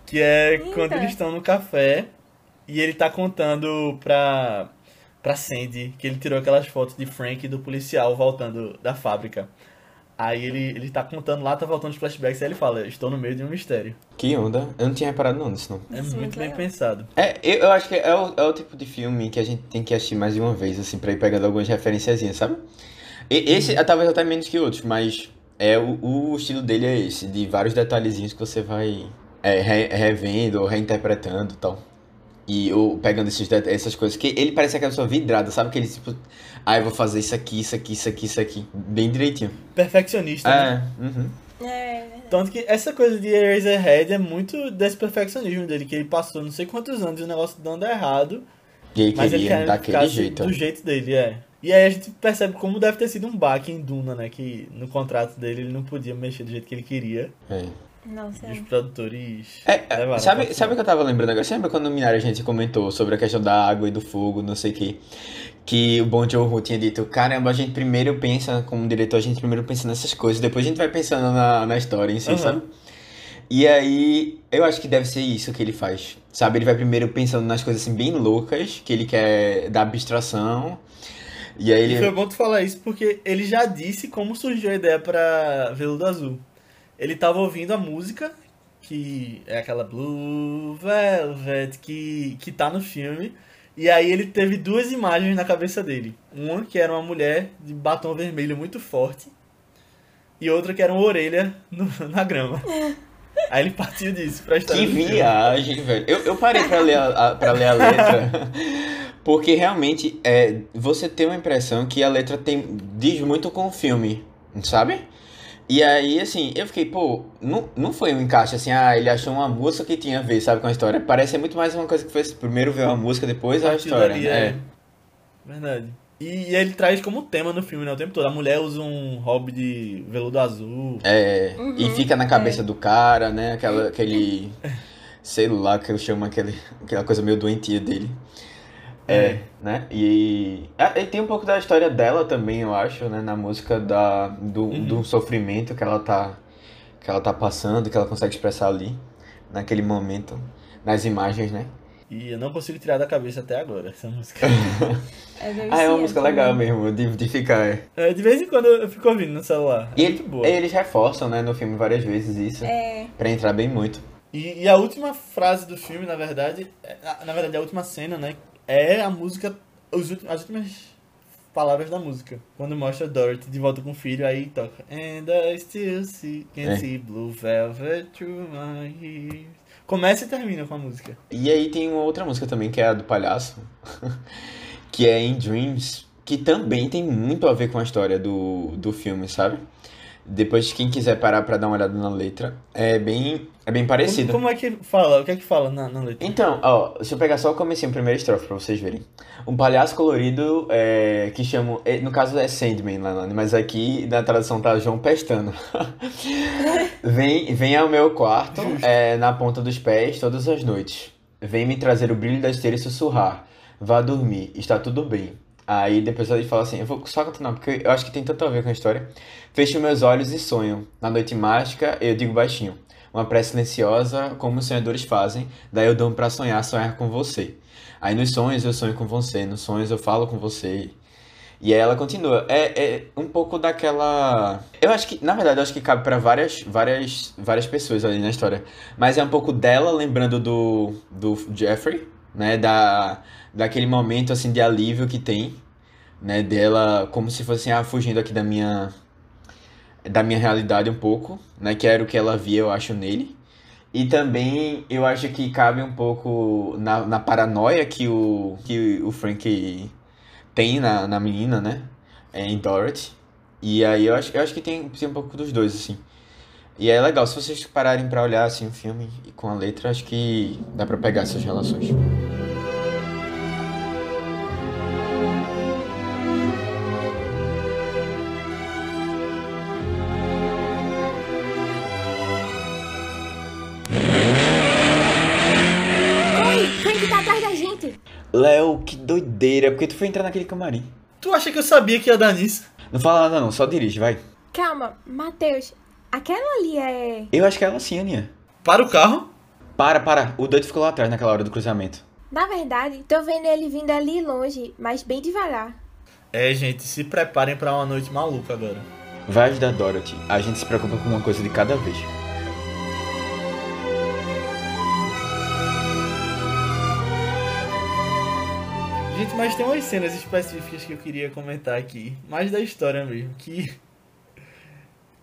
Que é Eita. quando eles estão no café e ele tá contando pra, pra Sandy que ele tirou aquelas fotos de Frank e do policial voltando da fábrica. Aí ele, ele tá contando lá, tá voltando os flashbacks, aí ele fala, estou no meio de um mistério. Que onda. Eu não tinha reparado não nisso, não. É Isso muito, muito bem legal. pensado. É, eu, eu acho que é o, é o tipo de filme que a gente tem que assistir mais de uma vez, assim, pra ir pegando algumas referenciazinhas, sabe? E, esse, é, talvez até menos que outros, mas é o, o estilo dele é esse, de vários detalhezinhos que você vai é, re- revendo ou reinterpretando e tal. E ou pegando esses, essas coisas, que ele parece aquela pessoa vidrada, sabe? Que ele tipo, ah, eu vou fazer isso aqui, isso aqui, isso aqui, isso aqui, bem direitinho. Perfeccionista, né? É, uhum. É, verdade. Tanto que essa coisa de Eraserhead é muito desse perfeccionismo dele, que ele passou não sei quantos anos e o negócio dando errado, E ele mas ele queria quer daquele ficar jeito. do jeito dele, é. E aí a gente percebe como deve ter sido um baque em Duna, né? Que no contrato dele ele não podia mexer do jeito que ele queria. É. Nossa, E os produtores. É, é, sabe, sabe o que eu tava lembrando agora? Você lembra quando no Minari a gente comentou sobre a questão da água e do fogo, não sei o que? Que o Bon Joon-ho tinha dito, caramba, a gente primeiro pensa, como diretor, a gente primeiro pensa nessas coisas, depois a gente vai pensando na, na história em si, Aham. sabe? E aí, eu acho que deve ser isso que ele faz, sabe? Ele vai primeiro pensando nas coisas assim bem loucas, que ele quer dar abstração, e aí E ele... foi bom tu falar isso porque ele já disse como surgiu a ideia pra Veludo Azul. Ele tava ouvindo a música, que é aquela Blue Velvet, que, que tá no filme. E aí ele teve duas imagens na cabeça dele. Uma que era uma mulher de batom vermelho muito forte. E outra que era uma orelha no- na grama. Aí ele partiu disso pra história Que do filme. viagem, velho. Eu, eu parei pra ler a, a- pra ler a letra, porque realmente é, você tem uma impressão que a letra tem, diz muito com o filme, sabe? E aí, assim, eu fiquei, pô, não, não foi um encaixe assim, ah, ele achou uma música que tinha a ver, sabe, com a história. Parece muito mais uma coisa que foi primeiro ver a música, depois a história. né? é. Verdade. E, e ele traz como tema no filme, né, o tempo todo. A mulher usa um hobby de veludo azul. É, Uhum, e fica na cabeça do cara, né? Aquela, aquele. Sei lá, que eu chamo aquele, aquela coisa meio doentia dele. É, né? E, ah, e tem um pouco da história dela também, eu acho, né? Na música da, do, Uhum. do sofrimento que ela tá que ela tá passando, que ela consegue expressar ali, naquele momento, nas imagens, né? E eu não consigo tirar da cabeça até agora essa música. É Ah, é uma viciante, música legal né? mesmo, de, de ficar. é. É, de vez em quando eu fico ouvindo no celular. E É muito boa. eles reforçam, né, no filme várias vezes isso, É, pra entrar bem muito. E, e a última frase do filme, na verdade, é- na, na verdade a última cena, né, é a música, os últimos, as últimas palavras da música. Quando mostra Dorothy de volta com o filho, aí toca And I still see, can É. see blue velvet through my ears. Começa e termina com a música. E aí tem uma outra música também, que é a do palhaço, que é In Dreams, que também tem muito a ver com a história do, do filme, sabe? Depois, quem quiser parar pra dar uma olhada na letra, é bem, é bem Como, parecido. como é que fala? O que é que fala na, na letra? Então, ó, deixa eu pegar só o comecinho, a primeira estrofe pra vocês verem. Um palhaço colorido, é, que chamam, é, no caso é Sandman mas aqui na tradução tá João Pestano. vem, vem ao meu quarto, é, na ponta dos pés, todas as noites. Vem me trazer o brilho da esteira e sussurrar. Vá dormir, está tudo bem. Aí depois ele fala assim, eu vou só continuar, porque eu acho que tem tanto a ver com a história. Fecho meus olhos e sonho. Na noite mágica, eu digo baixinho. Uma prece silenciosa, como os sonhadores fazem. Daí eu dou pra sonhar, sonhar com você. Aí nos sonhos eu sonho com você, nos sonhos eu falo com você. E aí ela continua. É, é um pouco daquela. Eu acho que, na verdade, eu acho que cabe pra várias, várias, várias pessoas ali na história. Mas é um pouco dela lembrando do, do Jeffrey, né? Da, daquele momento assim de alívio que tem, né? Dela como se fosse ah, fugindo aqui da minha da minha realidade um pouco, né? Que era o que ela via, eu acho, nele. E também eu acho que cabe um pouco na, na paranoia que o, que o Frank tem na, na menina, né? É, em Dorothy. E aí eu acho, eu acho que tem, tem um pouco dos dois, assim. E é legal, se vocês pararem pra olhar assim o filme e com a letra, acho que dá pra pegar essas relações. Léo, que doideira, porque tu foi entrar naquele camarim. Tu acha que eu sabia que ia dar nisso? Não fala nada não, só dirige, vai. Calma, Matheus, aquela ali é. Eu acho que é ela sim, Aninha. Para o carro? Para, para, o doido ficou lá atrás naquela hora do cruzamento. Na verdade, tô vendo ele vindo ali longe, mas bem devagar. É, gente, se preparem pra uma noite maluca agora. Vai ajudar Dorothy, a gente se preocupa com uma coisa de cada vez. Gente, mas tem umas cenas específicas que eu queria comentar aqui, mais da história mesmo, que.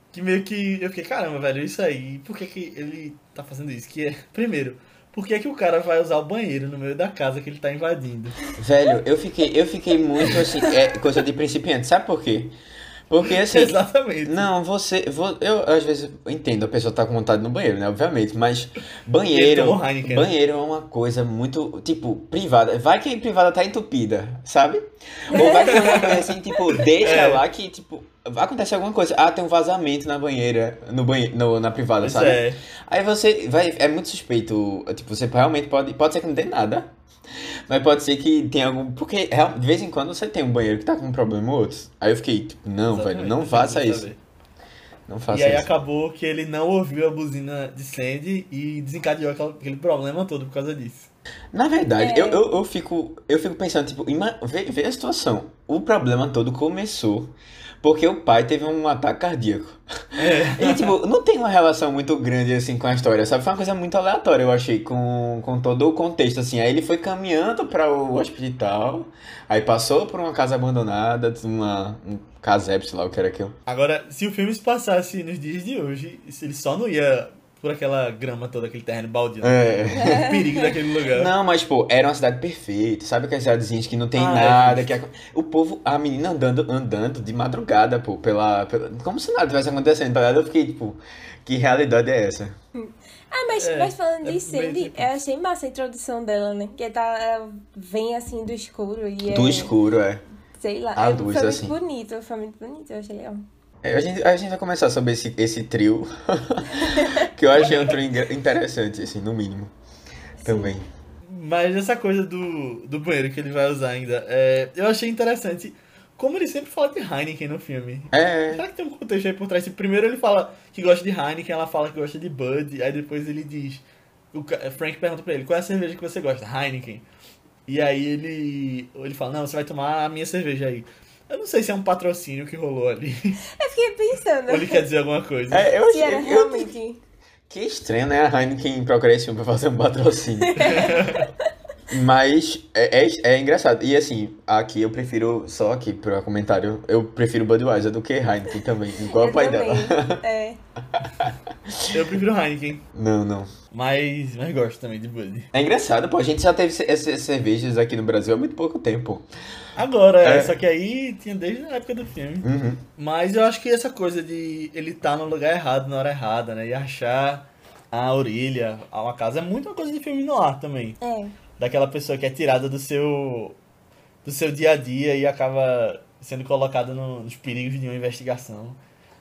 Que meio que. Eu fiquei, caramba, velho, isso aí, por que, que ele tá fazendo isso? Que é. Primeiro, por que, que o cara vai usar o banheiro no meio da casa que ele tá invadindo? Velho, eu fiquei, eu fiquei muito assim, é coisa de principiante, sabe por quê? Porque assim, Exatamente. não, você, vo- eu às vezes entendo, a pessoa tá com vontade no banheiro, né, obviamente, mas banheiro, né? banheiro é uma coisa muito, tipo, privada, vai que privada tá entupida, sabe? Ou vai que alguma coisa assim, tipo, deixa É. lá que, tipo, vai acontecer alguma coisa, ah, tem um vazamento na banheira, no banheiro, no, na privada, Pois sabe? é. Aí você vai, é muito suspeito, tipo, você realmente pode, pode ser que não dê nada, mas pode ser que tenha algum, porque de vez em quando você tem um banheiro que tá com um problema ou outro. Aí eu fiquei, tipo, não, Exatamente, velho, não faça isso, saber. não faça E aí isso. acabou que ele não ouviu a buzina de Sandy e desencadeou aquele problema todo por causa disso. Na verdade, É. eu, eu, eu, fico, eu fico pensando, tipo, vê, vê a situação. O problema todo começou porque o pai teve um ataque cardíaco. É. E, tipo, não tem uma relação muito grande, assim, com a história, sabe? Foi uma coisa muito aleatória, eu achei, com, com todo o contexto, assim. Aí ele foi caminhando para o hospital, aí passou por uma casa abandonada, uma, um casebre, sei lá o que era aquilo. Agora, se o filme se passasse nos dias de hoje, ele só não ia por aquela grama toda, aquele terreno baldio. né? É. O perigo daquele lugar. Não, mas, pô, era uma cidade perfeita, sabe aquelas cidadezinhas que não tem Ah, nada, é que... a- O povo, a menina andando, andando de madrugada, pô, pela, pela... Como se nada tivesse acontecendo, tá ligado? Eu fiquei, tipo, que realidade é essa? Ah, mas, É, mas falando é de bem Sandy, tipo eu achei massa a introdução dela, né? Que tá, ela vem assim do escuro e é. Do escuro, é. Sei lá. A é, luz, foi assim. muito bonito, foi muito bonito, eu achei legal. É, A gente, a gente vai começar sobre esse, esse trio, que eu achei um trio interessante, assim, no mínimo. Também. Mas essa coisa do, do banheiro que ele vai usar ainda, é, eu achei interessante como ele sempre fala de Heineken no filme. É. Será que tem um contexto aí por trás? Primeiro ele fala que gosta de Heineken, ela fala que gosta de Bud, aí depois ele diz. O Frank pergunta pra ele, qual é a cerveja que você gosta? Heineken. E aí ele. Ele fala, não, você vai tomar a minha cerveja aí. Eu não sei se é um patrocínio que rolou ali. Eu fiquei pensando. Ou ele quer dizer alguma coisa. É, eu achei. era eu- realmente. Que estranho, né? A Heineken procurar esse filme pra fazer um patrocínio. Mas é, é, é engraçado. E assim, aqui eu prefiro, só aqui para comentário, eu prefiro Budweiser do que Heineken também, igual Eu o pai também. dela. É. Eu prefiro Heineken, Não, não. mas, mas gosto também de Bud. É engraçado, pô. A gente já teve essas cervejas aqui no Brasil há muito pouco tempo. Agora, É. só que aí tinha desde a época do filme. Uhum. Mas eu acho que essa coisa de ele estar no lugar errado na hora errada, né? E achar a orelha, a uma casa, é muito uma coisa de filme no ar também. É. Daquela pessoa que é tirada do seu do seu dia a dia e acaba sendo colocada no- nos perigos de uma investigação.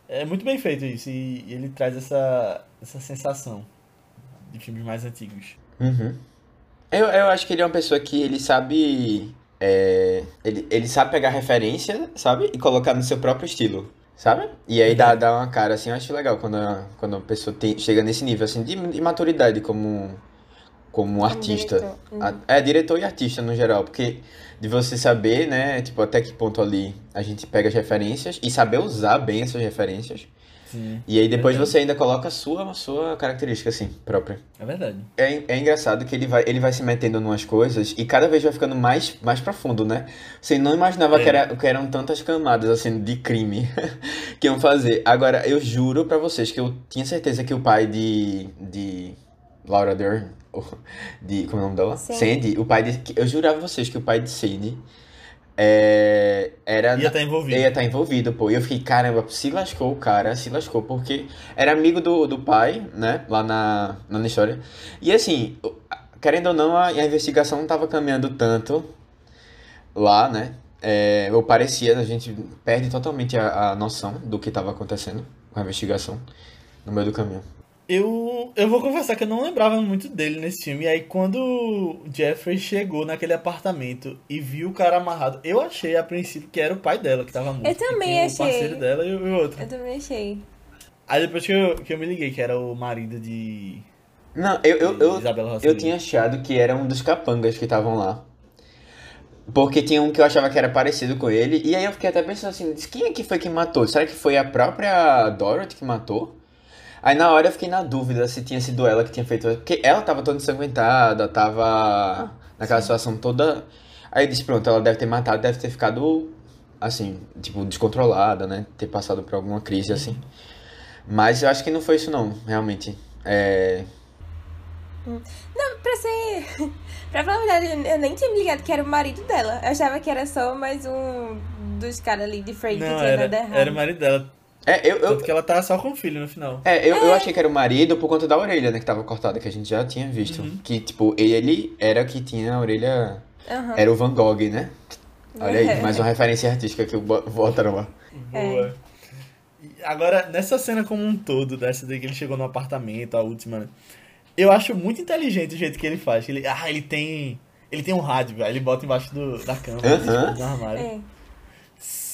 É muito bem feito isso e, ele traz essa, essa sensação de filmes mais antigos. Uhum. Eu, eu acho que ele é uma pessoa que ele sabe. é, ele, ele sabe pegar referência, sabe? E colocar no seu próprio estilo, sabe? E aí dá, dá uma cara assim, eu acho legal quando a, quando a pessoa tem, chega nesse nível assim de, de maturidade como, como um artista. diretor. Uhum. É, diretor e artista no geral, porque de você saber, né, tipo, até que ponto ali a gente pega as referências e saber usar bem essas referências. Sim, E aí depois Verdade. você ainda coloca a sua, a sua característica, assim, própria. é verdade. É, é engraçado que ele vai, ele vai se metendo numas coisas e cada vez vai ficando mais, mais profundo, né? Você não imaginava É. que, era, que eram tantas camadas, assim, de crime que iam fazer. Agora, eu juro pra vocês que eu tinha certeza que o pai de, de Laura Dern, de, como é o nome dela? Sandy. Sandy, o pai de, que- eu jurava a vocês que o pai de Sandy é, era... Ia estar envolvido. Ele ia estar envolvido, pô. E eu fiquei, caramba, se lascou o cara, se lascou, porque era amigo do, do pai, né? Lá na, na história. E assim, querendo ou não, a, a investigação não tava caminhando tanto lá, né? É, ou parecia, a gente perde totalmente a, a noção do que tava acontecendo com a investigação no meio do caminho. Eu, eu vou confessar que eu não lembrava muito dele nesse filme. E aí, quando o Jeffrey chegou naquele apartamento e viu o cara amarrado, eu achei a princípio que era o pai dela que tava morto. Eu também tinha achei. O parceiro dela e o outro. Eu também achei. Aí depois que eu, que eu me liguei, que era o marido de, Não, eu, eu, eu, eu tinha achado que era um dos capangas que estavam lá. Porque tinha um que eu achava que era parecido com ele. E aí eu fiquei até pensando assim, quem é que foi que matou? Será que foi a própria Dorothy que matou? Aí na hora eu fiquei na dúvida se tinha sido ela que tinha feito. Porque ela tava toda ensanguentada, tava naquela situação toda. Aí eu disse, pronto, ela deve ter matado, deve ter ficado assim, tipo, descontrolada, né? Ter passado por alguma crise assim. Mas eu acho que não foi isso não, realmente. É. Não, pra ser. Pra falar a verdade, eu nem tinha me ligado que era o marido dela. Eu achava que era só mais um dos caras ali de freio que Não, tinha era, nada errado. era o marido dela. É, eu, eu, Tanto que ela tava só com o filho no final. É, eu, eu achei que era o marido por conta da orelha, né, que tava cortada, que a gente já tinha visto. Uhum. Que, tipo, ele era que tinha a orelha. Aham. Era o Van Gogh, né? Olha aí, É. mais uma referência artística que bo- botaram lá. Boa. E Agora, nessa cena como um todo, dessa daí que ele chegou no apartamento, a última, né? Eu acho muito inteligente o jeito que ele faz. Ele, ah, ele tem. Ele tem um rádio, velho. Ele bota embaixo do, da cama, tipo, no armário. É.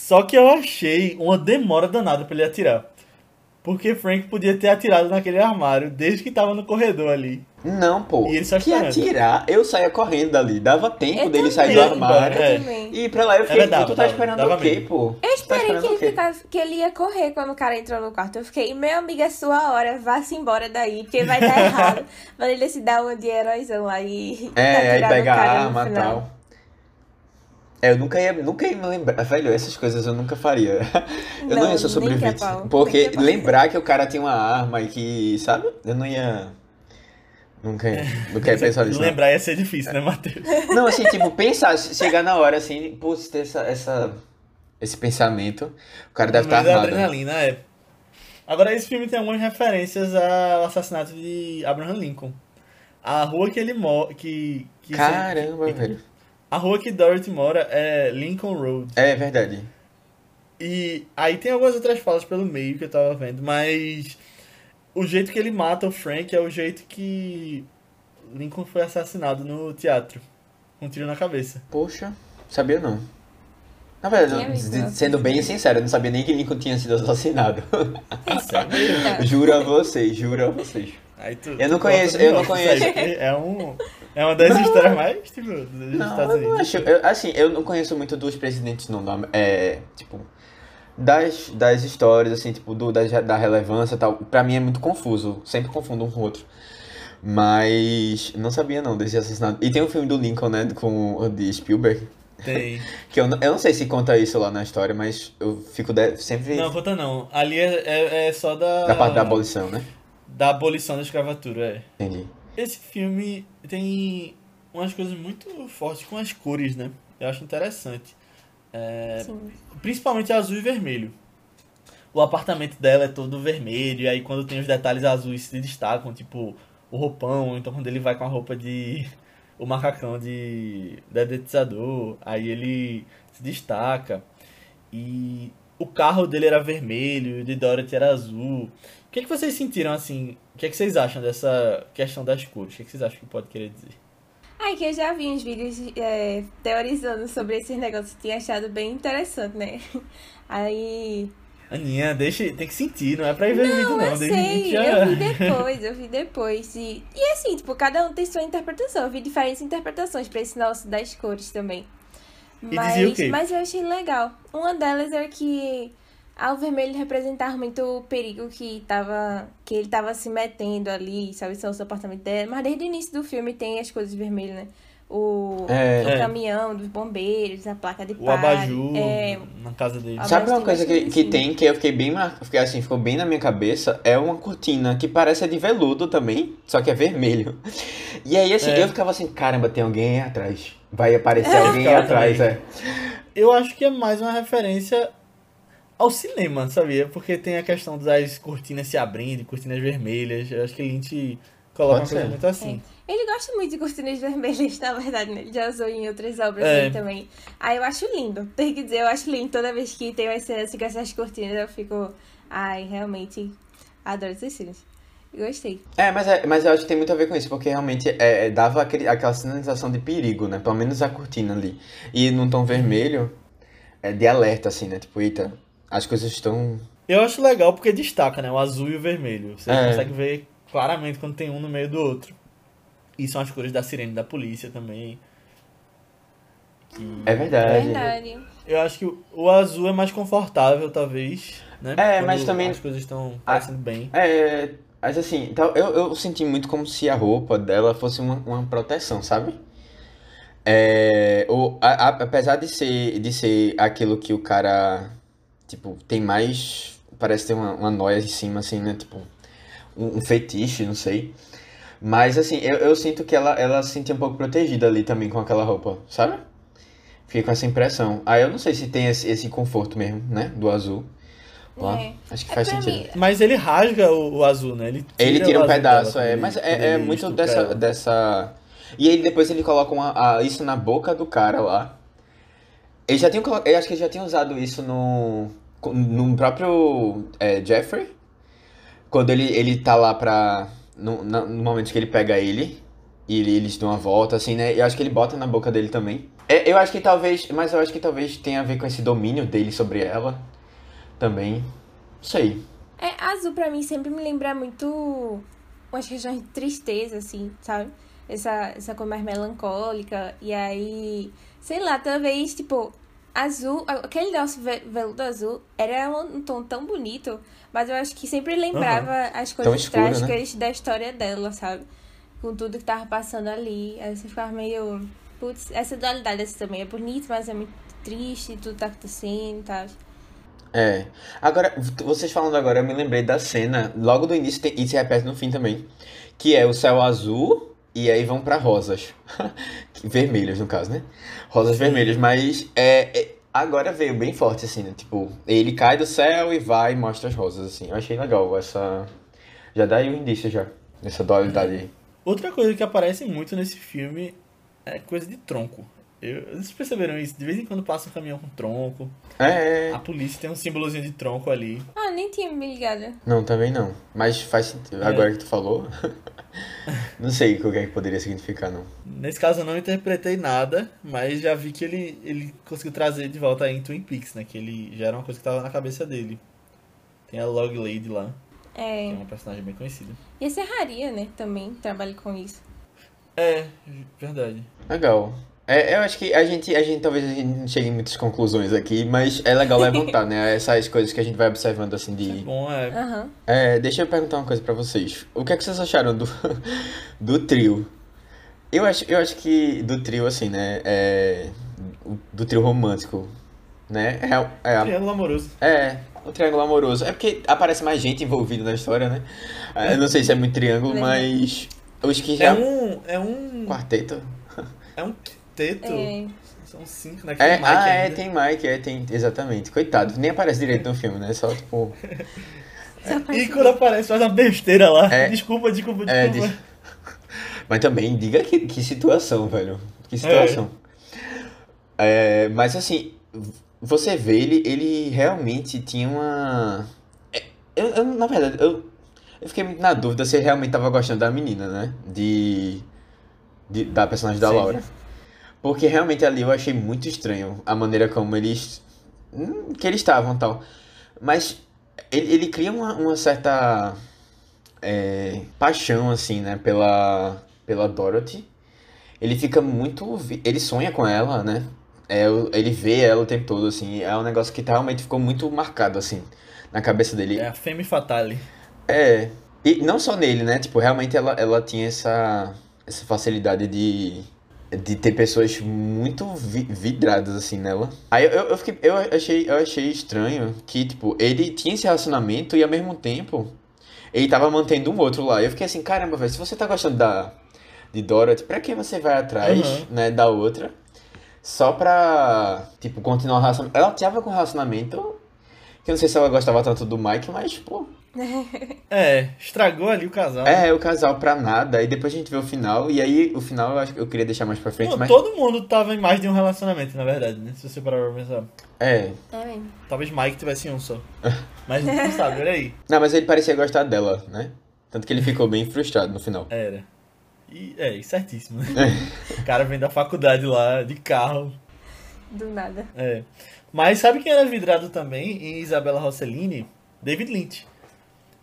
Só que eu achei uma demora danada pra ele atirar. Porque Frank podia ter atirado naquele armário desde que tava no corredor ali. Não, pô. E ele só que esperando. atirar, eu saía correndo dali. Dava tempo Eu dele sair do também. armário. É. Também. E ir pra lá eu fiquei, Era dava, tu tá dava, esperando dava o quê, mesmo. pô? Eu Tá esperei que esperando ele, ficava, que ele ia correr quando o cara entrou no quarto. Eu fiquei, meu amigo, é sua hora, vá-se embora daí, porque vai dar errado. Mas ele se dá uma de heróizão lá e. É, aí atirar no pega a arma e final. tal. É, eu nunca ia, nunca ia me lembrar. Velho, essas coisas eu nunca faria. Eu não, Não, ia ser é sobrevivente. Porque que é lembrar que o cara tinha uma arma e que, sabe? Eu não ia. Nunca ia, nunca ia pensar nisso. não. Lembrar ia ser difícil, né, Matheus? Não, assim, tipo, pensar, chegar na hora assim, putz, ter essa, essa, esse pensamento, o cara deve estar meio da armado. né? adrenalina, é. Agora, esse filme tem algumas referências ao assassinato de Abraham Lincoln. A rua que ele mora. Que, que Caramba, velho. A rua que Dorothy mora é Lincoln Road. É verdade. E aí tem algumas outras falas pelo meio que eu tava vendo, mas o jeito que ele mata o Frank é o jeito que Lincoln foi assassinado no teatro. Com um tiro na cabeça. Poxa, sabia não. Na verdade, sendo bem sincero, eu não sabia nem que Lincoln tinha sido assassinado. Juro a vocês, juro a vocês. Aí tu, Eu não tu conheço- eu não conheço. É, um, é uma das histórias mais, tipo, dos Não, Estados eu não Unidos. acho. eu- assim, eu não conheço muito dos presidentes, não. da- É, tipo, das, das histórias, assim, tipo, do, da, da relevância e tal. Pra mim é muito confuso. Sempre confundo um com o outro. Mas não sabia, não, desse assassinato. E tem um filme do Lincoln, né, com o de Spielberg. Tem. Que eu, não- eu não sei se conta isso lá na história, mas eu fico de- sempre Não, conta não. Ali é, é, é só da... da parte da abolição, né? Da abolição da escravatura, é. Entendi. Esse filme tem umas coisas muito fortes com as cores, né? Eu acho interessante. É, principalmente azul e vermelho. O apartamento dela é todo vermelho, e aí quando tem os detalhes azuis se destacam, tipo o roupão, então quando ele vai com a roupa de. o macacão de dedetizador, aí ele se destaca. E o carro dele era vermelho, o de Dorothy era azul. O que, é que vocês sentiram assim? O que, é que vocês acham dessa questão das cores? O que, é que vocês acham que pode querer dizer? Ai, que eu já vi uns vídeos é, teorizando sobre esses negócios. Tinha achado bem interessante, né? Aí. Aninha, deixa, tem que sentir, não é pra ir ver Não, vídeo não. eu Desde sei, já- eu vi depois, eu vi depois. E, e assim, tipo, cada um tem sua interpretação. Eu vi diferentes interpretações pra esse nosso das cores também. Mas, mas eu achei legal. Uma delas era que ah, o vermelho representava muito o perigo que, tava, que ele tava se metendo ali, sabe? São os apartamentos dela. Mas desde o início do filme tem as coisas vermelhas, né? O, É. o É. caminhão dos bombeiros, a placa de O pare. abajur É, na casa dele. Sabe uma coisa que, que assim. tem que eu fiquei bem fiquei assim, ficou bem na minha cabeça? É uma cortina que parece de veludo também, só que é vermelho. E aí, assim, É. eu ficava assim, caramba, tem alguém aí atrás. Vai aparecer É. alguém aí atrás, é. Eu acho que é mais uma referência ao cinema, sabia? Porque tem a questão das cortinas se abrindo, cortinas vermelhas. Eu acho que Lynch coloca Pode uma coisa muito assim. Ele gosta muito de cortinas vermelhas, na verdade, né? Ele já usou em outras obras É. também. Aí eu acho lindo. Tem que dizer, eu acho lindo. Toda vez que tem uma cena assim com essas cortinas, eu fico. Ai, realmente adoro esses filmes. Gostei. É, mas, é, mas eu acho que tem muito a ver com isso, porque realmente é, é, dava aquele, aquela sinalização de perigo, né? Pelo menos a cortina ali. E num tom vermelho, é de alerta, assim, né? Tipo, eita, as coisas estão. Eu acho legal porque destaca, né? O azul e o vermelho. Você É. consegue ver claramente quando tem um no meio do outro. E são as cores da sirene da polícia também. Que É verdade. Verdade. eu acho que o- azul é mais confortável, talvez. Né? É, Quando mas também- As coisas estão Ah. parecendo bem. É, mas assim, então, eu, eu senti muito como se a roupa dela fosse uma, uma proteção, sabe? É, o, a- a- apesar de ser, de ser aquilo que o cara, tipo, tem mais, parece ter uma, uma noia em cima, assim, né? Tipo, um, um fetiche, não sei. Mas assim, eu, eu sinto que ela, ela se sentia um pouco protegida ali também com aquela roupa, sabe? Fiquei com essa impressão. Aí eu não sei se tem esse, esse conforto mesmo, né? Do azul. Lá. É. Acho que É faz sentido. mim, Mas ele rasga o, o azul, né? Ele tira, Ele tira um pedaço, dela é, mas é, é muito dessa, ela. dessa. E aí depois ele coloca uma, a- isso na boca do cara lá. Ele já tinha, eu acho que ele já tinha usado isso no, no próprio é, Jeffrey. Quando ele, ele tá lá pra. No, no momento que ele pega ele, e ele- eles dão uma volta, assim, né? Eu acho que ele bota na boca dele também. É, eu acho que talvez. Mas eu acho que talvez tenha a ver com esse domínio dele sobre ela. Também. Não sei. É, azul pra mim sempre me lembra muito umas questões de tristeza, assim, sabe? Essa, essa cor mais melancólica. E aí, sei lá, talvez, tipo, azul, aquele nosso ve- veludo azul era um, tom tão bonito, mas eu acho que sempre lembrava as coisas escuro, né? trágicas da história dela, sabe? Com tudo que tava passando ali. Aí você ficava meio. Putz, essa dualidade assim, também é bonita, mas é muito triste, tudo tá acontecendo e tal. É. Agora, vocês falando agora, eu me lembrei da cena, logo do início, e se repete no fim também, que é o céu azul e aí vão pra rosas. Vermelhas, no caso, né? Rosas vermelhas, mas é, é- agora veio bem forte, assim, né? Tipo, ele cai do céu e vai e mostra as rosas, assim. Eu achei legal essa. Já dá aí um indício já, dessa dualidade aí. Outra coisa que aparece muito nesse filme é coisa de tronco. Eu, vocês perceberam isso? De vez em quando passa um caminhão com tronco. É, A polícia tem um símbolozinho de tronco ali. Ah, nem tinha me ligado. não, também não. Mas faz sentido. É. Agora que tu falou. Não sei o que, é que poderia significar, não. Nesse caso eu não interpretei nada, mas já vi que ele, ele conseguiu trazer de volta em Twin Peaks, né? Que ele já era uma coisa que tava na cabeça dele. Tem a Log Lady lá, que é É. uma personagem bem conhecida. E a Serraria, né? Também trabalha com isso. É, verdade. Legal. É, eu acho que a gente, a gente talvez a gente não chegue em muitas conclusões aqui, mas é legal levantar, né? Essas coisas que a gente vai observando assim de. Bom, é. Aham. É, deixa eu perguntar uma coisa pra vocês. O que é que vocês acharam do, do trio? Eu acho, eu acho que do trio, assim, né? É, do trio romântico, né? É, é, a- Triângulo amoroso. é, o triângulo amoroso. É porque aparece mais gente envolvida na história, né? É, Eu não sei se é muito triângulo, Verdade. mas os que É já. um. É um. Quarteto? É um quinteto. É. São cinco, né? Tem É, Mike ah, é, ainda. tem Mike, é, tem, exatamente. Coitado, nem aparece direito no filme, né? Só tipo. Só E quando aparece, faz uma besteira lá. É. Desculpa, desculpa, É, desculpa. diz- Mas também, diga que, que situação, velho. Que situação. É, mas assim, você vê, ele, ele realmente tinha uma. é, Eu, eu, na verdade, eu, eu fiquei muito na dúvida se ele realmente tava gostando da menina, né? De. de- da personagem da Sim. Laura. Porque realmente ali eu achei muito estranho a maneira como eles. hum, que eles estavam e tal. Mas ele, ele cria uma, uma certa. é, paixão, assim, né? Pela, pela Dorothy. Ele fica muito. Ele sonha com ela, né? É, ele vê ela o tempo todo, assim. É um negócio que realmente ficou muito marcado, assim, na cabeça dele. É a Femme Fatale. É. E não só nele, né? Tipo, realmente ela, ela tinha essa, essa facilidade de, de ter pessoas muito vi- vidradas, assim, nela. Aí eu, eu, fiquei, eu achei, eu achei estranho que, tipo, ele tinha esse relacionamento e ao mesmo tempo ele tava mantendo um outro lá. Eu fiquei assim, caramba, velho, se você tá gostando da, de Dorothy, pra que você vai atrás, Uhum. né, da outra? Só pra, tipo, continuar o relacionamento. Ela tava com um relacionamento que eu não sei se ela gostava tanto do Mike, mas, pô, É, estragou ali o casal. é, o casal pra nada, aí depois a gente vê o final, e aí o final eu acho que eu queria deixar mais pra frente, Não, mas. Todo mundo tava em mais de um relacionamento, na verdade, né? Se você parar pra pensar. É. É. Talvez Mike tivesse um só. Mas não sabe, olha aí. Não, mas ele parecia gostar dela, né? Tanto que ele ficou bem frustrado no final. Era. E, é, e certíssimo, né? O cara vem da faculdade lá, de carro. Do nada. É. Mas sabe quem era vidrado também em Isabela Rossellini? David Lynch.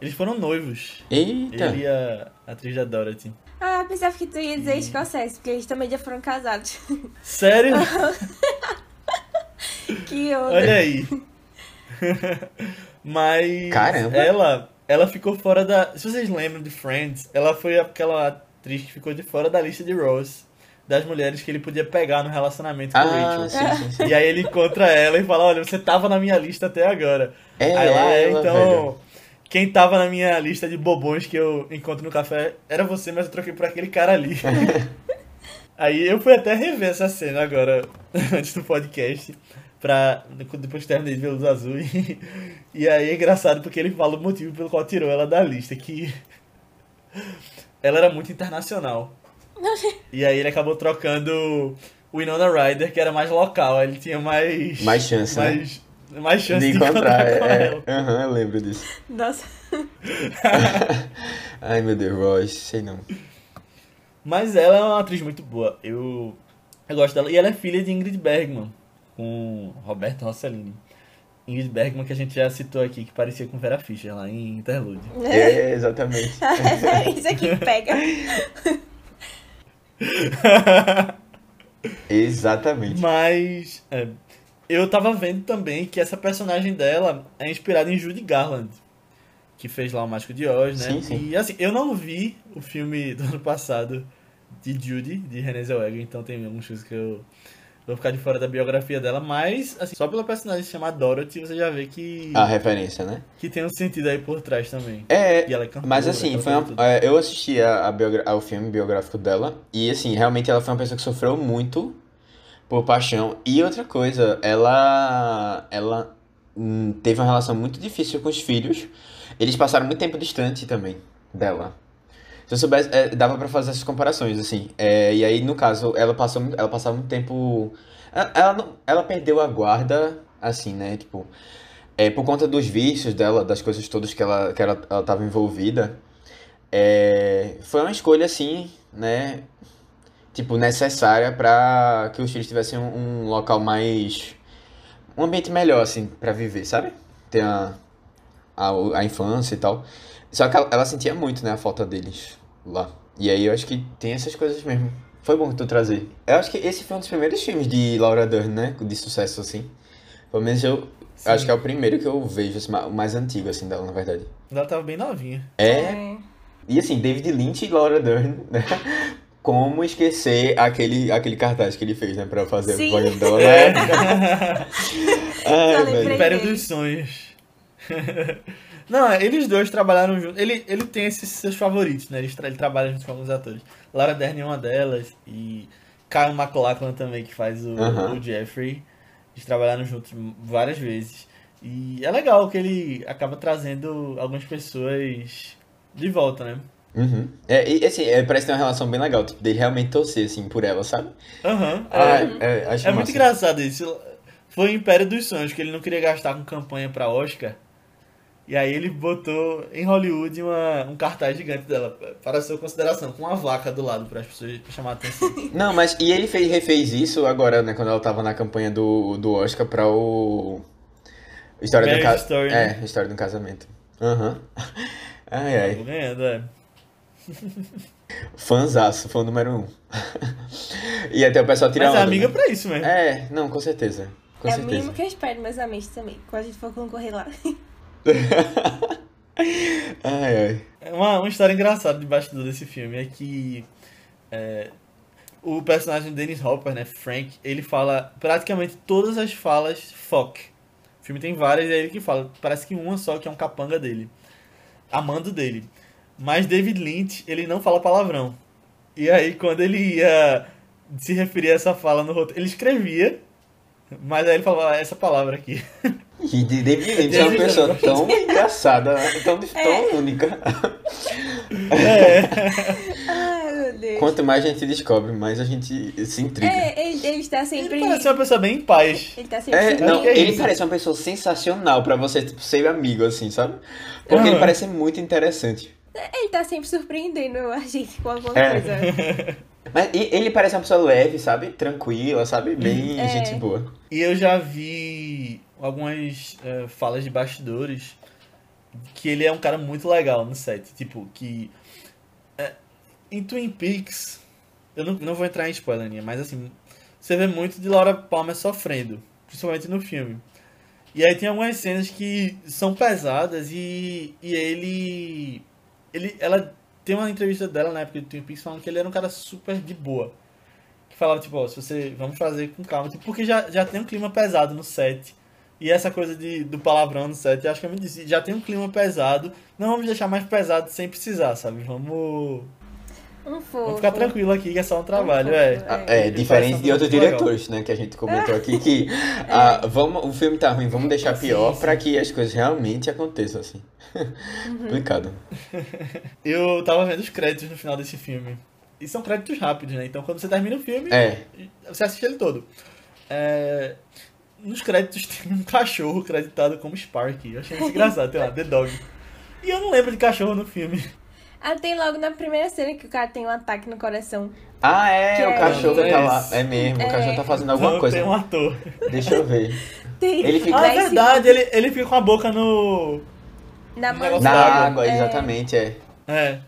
Eles foram noivos. Eita! Ele e a atriz da Dorothy. Ah, pensava que tu ia dizer escocese, porque eles também já foram casados. Sério? que onda. Olha aí. Mas Caramba. ela ela ficou fora da. Se vocês lembram de Friends, ela foi aquela atriz que ficou de fora da lista de Rose das mulheres que ele podia pegar no relacionamento com Ah, Rachel. sim, sim, sim. E aí ele encontra ela e fala, olha, você tava na minha lista até agora. É aí lá, é, ela, então, velho. Quem tava na minha lista de bobões que eu encontro no café era você, mas eu troquei por aquele cara ali. aí eu fui até rever essa cena agora, antes do podcast, pra, depois que terminei de ver Luz Azul. E, e aí é engraçado porque ele fala o motivo pelo qual tirou ela da lista, que ela era muito internacional. E aí ele acabou trocando o Winona Ryder, que era mais local, ele tinha mais... Mais chance, né? Mais, chance De de encontrar, encontrar com é. ela. é. Aham, eu lembro disso. Nossa. Ai, meu Deus, Ross, sei não. Mas ela é uma atriz muito boa. Eu, eu gosto dela. E ela é filha de Ingrid Bergman, com Roberto Rossellini. Ingrid Bergman, que a gente já citou aqui, que parecia com Vera Fischer lá em Interlude. É, exatamente. Isso aqui pega. Exatamente. Mas é, eu tava vendo também que essa personagem dela é inspirada em Judy Garland, que fez lá o Mágico de Oz, né? Sim, sim. E assim, eu não vi o filme do ano passado de Judy, de Renée Zellweger, então tem alguns coisas que eu vou ficar de fora da biografia dela, mas assim, só pela personagem se chamar Dorothy, você já vê que, A referência, né? que tem um sentido aí por trás também. É, E ela é mas assim, foi uma- é, eu assisti a, a ao filme biográfico dela e assim, realmente ela foi uma pessoa que sofreu muito por paixão. E outra coisa, ela ela hum, teve uma relação muito difícil com os filhos. Eles passaram muito tempo distante também dela. Se eu soubesse, é, dava pra fazer essas comparações, assim. É, e aí, no caso, ela passou, ela passava muito tempo. Ela, ela, ela perdeu a guarda, assim, né? Tipo, é, por conta dos vícios dela, das coisas todas que ela, que ela, ela tava envolvida. é, foi uma escolha assim, né? Tipo, necessária para que os filhos tivessem um, um, local mais. um ambiente melhor, assim, para viver, sabe? Ter a, a, a infância e tal. Só que ela, ela sentia muito, né, a falta deles lá. E aí eu acho que tem essas coisas mesmo. Foi bom tu trazer. Eu acho que esse foi um dos primeiros filmes de Laura Dern, né? De sucesso, assim. Pelo menos eu Sim. acho que é o primeiro que eu vejo, assim, o mais antigo, assim, dela, na verdade. Ela tava bem novinha. É. é. E assim, David Lynch e Laura Dern, né? Como esquecer aquele, aquele cartaz que ele fez, né? Pra fazer Sim. o dela na época. Ai, velho. Império dos Sonhos. Não, eles dois trabalharam juntos. Ele, ele tem esses seus favoritos, né? Ele, tra ele trabalha junto com alguns atores. Laura Dern é uma delas. E Kyle MacLachlan também, que faz o, uh -huh. o Jeffrey. Eles trabalharam juntos várias vezes. E é legal que ele acaba trazendo algumas pessoas de volta, né? Uhum. É, e assim, é, parece ter uma relação bem legal, tipo, dele realmente torcer, assim, por ela, sabe? Aham. Uhum. Ah, é, é, é muito engraçado isso. Foi o Império dos Sonhos, que ele não queria gastar com campanha pra Oscar. E aí ele botou em Hollywood uma, um cartaz gigante dela, para sua consideração, com uma vaca do lado para as pessoas chamar a atenção. Não, mas e ele fez, refez isso agora, né, quando ela tava na campanha do, do Oscar para o História do casamento. Né? É, História do casamento. Aham. Uhum. Ai, ai. Tô ganhando, é. Fãzaço, fã número um. e até o pessoal tira Mas onda. é amiga né? pra isso mesmo. É, não, com certeza. Com é certeza. o mínimo que eu espero meus amigos também, quando a gente for concorrer lá. ai, ai. Uma, uma história engraçada de bastidor desse filme é que é, o personagem Dennis Hopper, né, Frank, ele fala praticamente todas as falas fuck. O filme tem várias e é ele que fala. Parece que uma só que é um capanga dele. Amando dele. Mas David Lynch, ele não fala palavrão. E aí, quando ele ia se referir a essa fala no roteiro, ele escrevia, mas aí ele falava essa palavra aqui. E David Lynch é uma pessoa tão engraçada, tão, tão é. única. É. Ai, meu Deus. Quanto mais a gente descobre, mais a gente se intriga. É, ele, ele está sempre. Ele parece uma pessoa bem em paz. Ele está sempre. É, não, é ele parece uma pessoa sensacional pra você tipo, ser amigo, assim, sabe? Porque uhum. ele parece muito interessante. Ele tá sempre surpreendendo a gente com alguma é. coisa. Mas ele parece uma pessoa leve, sabe? Tranquila, sabe? Bem é. gente boa. E eu já vi algumas uh, falas de bastidores que ele é um cara muito legal no set. Tipo, que. Uh, em Twin Peaks. Eu não, não vou entrar em spoiler, mas assim. Você vê muito de Laura Palmer sofrendo. Principalmente no filme. E aí tem algumas cenas que são pesadas e, e ele ele, ela tem uma entrevista dela na época do Twin Peaks falando que ele era um cara super de boa. Que falava, tipo, ó, se você. Vamos fazer com calma. Tipo, porque já, já tem um clima pesado no set. E essa coisa de, do palavrão no set, eu acho que é muito disse, já tem um clima pesado. Não vamos deixar mais pesado sem precisar, sabe? Vamos. Um fofo. Vamos ficar tranquilo aqui que é só um trabalho, um é. É, é diferente de outros diretores, legal. né? Que a gente comentou aqui que é. ah, vamos, o filme tá ruim, vamos deixar pior para que as coisas realmente aconteçam, assim. Uhum. Complicado. Eu tava vendo os créditos no final desse filme. E são créditos rápidos, né? Então quando você termina o filme, é. você assiste ele todo. É... Nos créditos tem um cachorro creditado como Sparky. Eu achei muito engraçado, tem lá, The Dog. E eu não lembro de cachorro no filme. Ah, tem logo na primeira cena que o cara tem um ataque no coração. Ah, é, o cachorro é tá lá. É mesmo, é. o cachorro tá fazendo alguma coisa. Tem um ator. Deixa eu ver. Tem. Ele fica... Ah, é verdade, ele, ele fica com a boca no. Na, no na água, é. exatamente, é. É.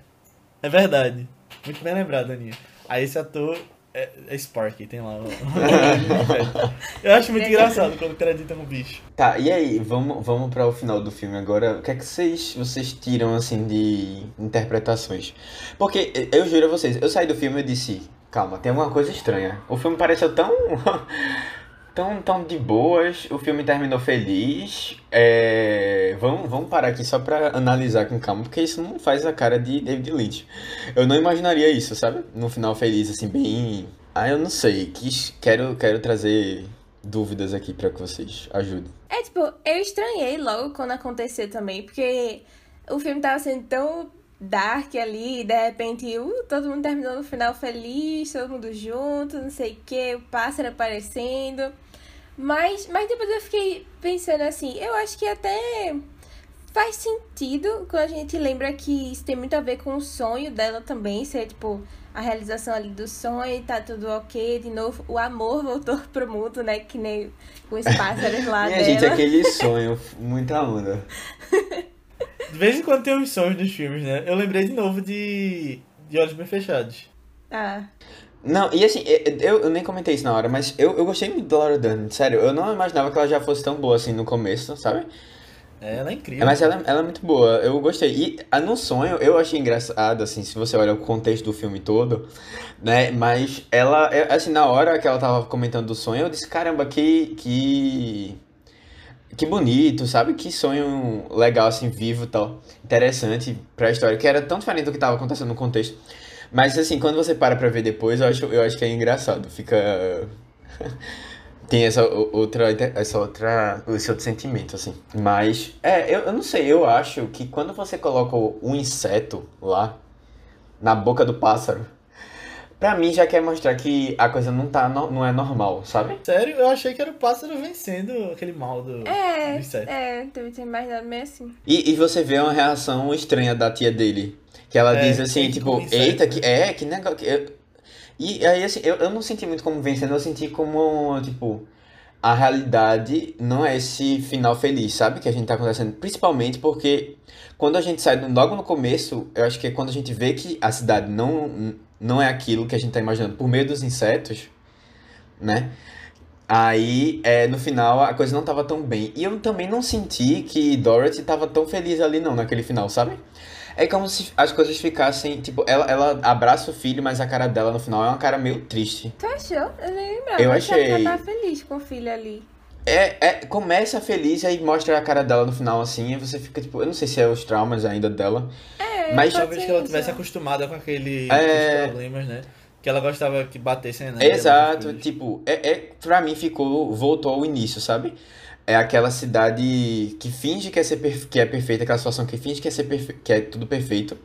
É verdade. Muito bem lembrado, Aninha. Aí esse ator é, é Sparky, tem lá. eu acho muito engraçado quando acreditam no bicho. Tá, e aí, vamos, vamos para o final do filme agora. O que é que vocês, vocês tiram, assim, de interpretações? Porque, eu juro a vocês, eu saí do filme e disse, calma, tem alguma coisa estranha. O filme pareceu tão... tão, tão de boas, o filme terminou feliz. É... Vamos, vamos parar aqui só pra analisar com calma, porque isso não faz a cara de David Lynch. Eu não imaginaria isso, sabe? No final feliz, assim, bem. Ah, eu não sei. Quis, quero, quero trazer dúvidas aqui para que vocês ajudem. É, tipo, eu estranhei logo quando aconteceu também, porque o filme tava sendo tão dark ali, e de repente, uh, todo mundo terminou no final feliz, todo mundo junto, não sei o que, o pássaro aparecendo. Mas, mas depois eu fiquei pensando assim, eu acho que até faz sentido quando a gente lembra que isso tem muito a ver com o sonho dela também, ser tipo a realização ali do sonho tá tudo ok. De novo, o amor voltou pro mundo, né? Que nem com os pássaros lá Minha dela. gente, aquele sonho, muita onda. De vez em quando tem uns sonhos nos filmes, né? Eu lembrei de novo de, de Olhos Bem Fechados. Ah, Não, e assim, eu, eu nem comentei isso na hora, mas eu, eu gostei muito da Laura Dern, sério. Eu não imaginava que ela já fosse tão boa assim no começo, sabe? É, ela é incrível. Mas ela, ela é muito boa, eu gostei. E ah, no sonho eu achei engraçado, assim, se você olha o contexto do filme todo, né? Mas ela, é, assim, na hora que ela tava comentando do sonho, eu disse, caramba, que. que. Que bonito, sabe? Que sonho legal, assim, vivo tal. Interessante pra história, que era tão diferente do que tava acontecendo no contexto. Mas, assim, quando você para pra ver depois, eu acho, eu acho que é engraçado. Fica. Tem essa outra, essa outra, esse outro sentimento, assim. Mas, é, eu, eu não sei, eu acho que quando você coloca um inseto lá, na boca do pássaro, pra mim já quer mostrar que a coisa não, tá, no- não é normal, sabe? Sério, eu achei que era o pássaro vencendo aquele mal do, é, inseto. é, também tem imaginado meio assim. E, e você vê uma reação estranha da tia dele. Que ela É, diz assim, tipo, eita, né? que, é, que negócio. que eu- E aí, assim, eu, eu não senti muito como vencendo, eu senti como, tipo, a realidade não é esse final feliz, sabe? Que a gente tá acontecendo. Principalmente porque quando a gente sai, do- logo no começo, eu acho que é quando a gente vê que a cidade não, não é aquilo que a gente tá imaginando por meio dos insetos, né? Aí, é, no final, a coisa não tava tão bem. E eu também não senti que Dorothy tava tão feliz ali, não, naquele final, sabe? É como se as coisas ficassem, tipo, ela, ela abraça o filho, mas a cara dela no final é uma cara meio triste. Tu achou? Eu nem lembrava. Eu achei. Ela tava feliz com o filho ali. É, é, começa feliz, aí mostra a cara dela no final, assim, e você fica, tipo, eu não sei se é os traumas ainda dela. É, Mas- Talvez que ela tivesse acostumada com aquele, É. aqueles problemas, né? Que ela gostava que batessem nela. Exato, tipo, é, é, pra mim ficou, voltou ao início, sabe? É aquela cidade que finge que é, ser perfe- que é perfeita, aquela situação que finge que é, ser perfe- que é tudo perfeito,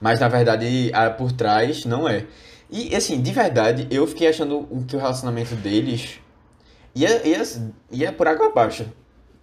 mas na verdade por trás não é. E assim, de verdade, eu fiquei achando que o relacionamento deles ia, ia, ia por água abaixo,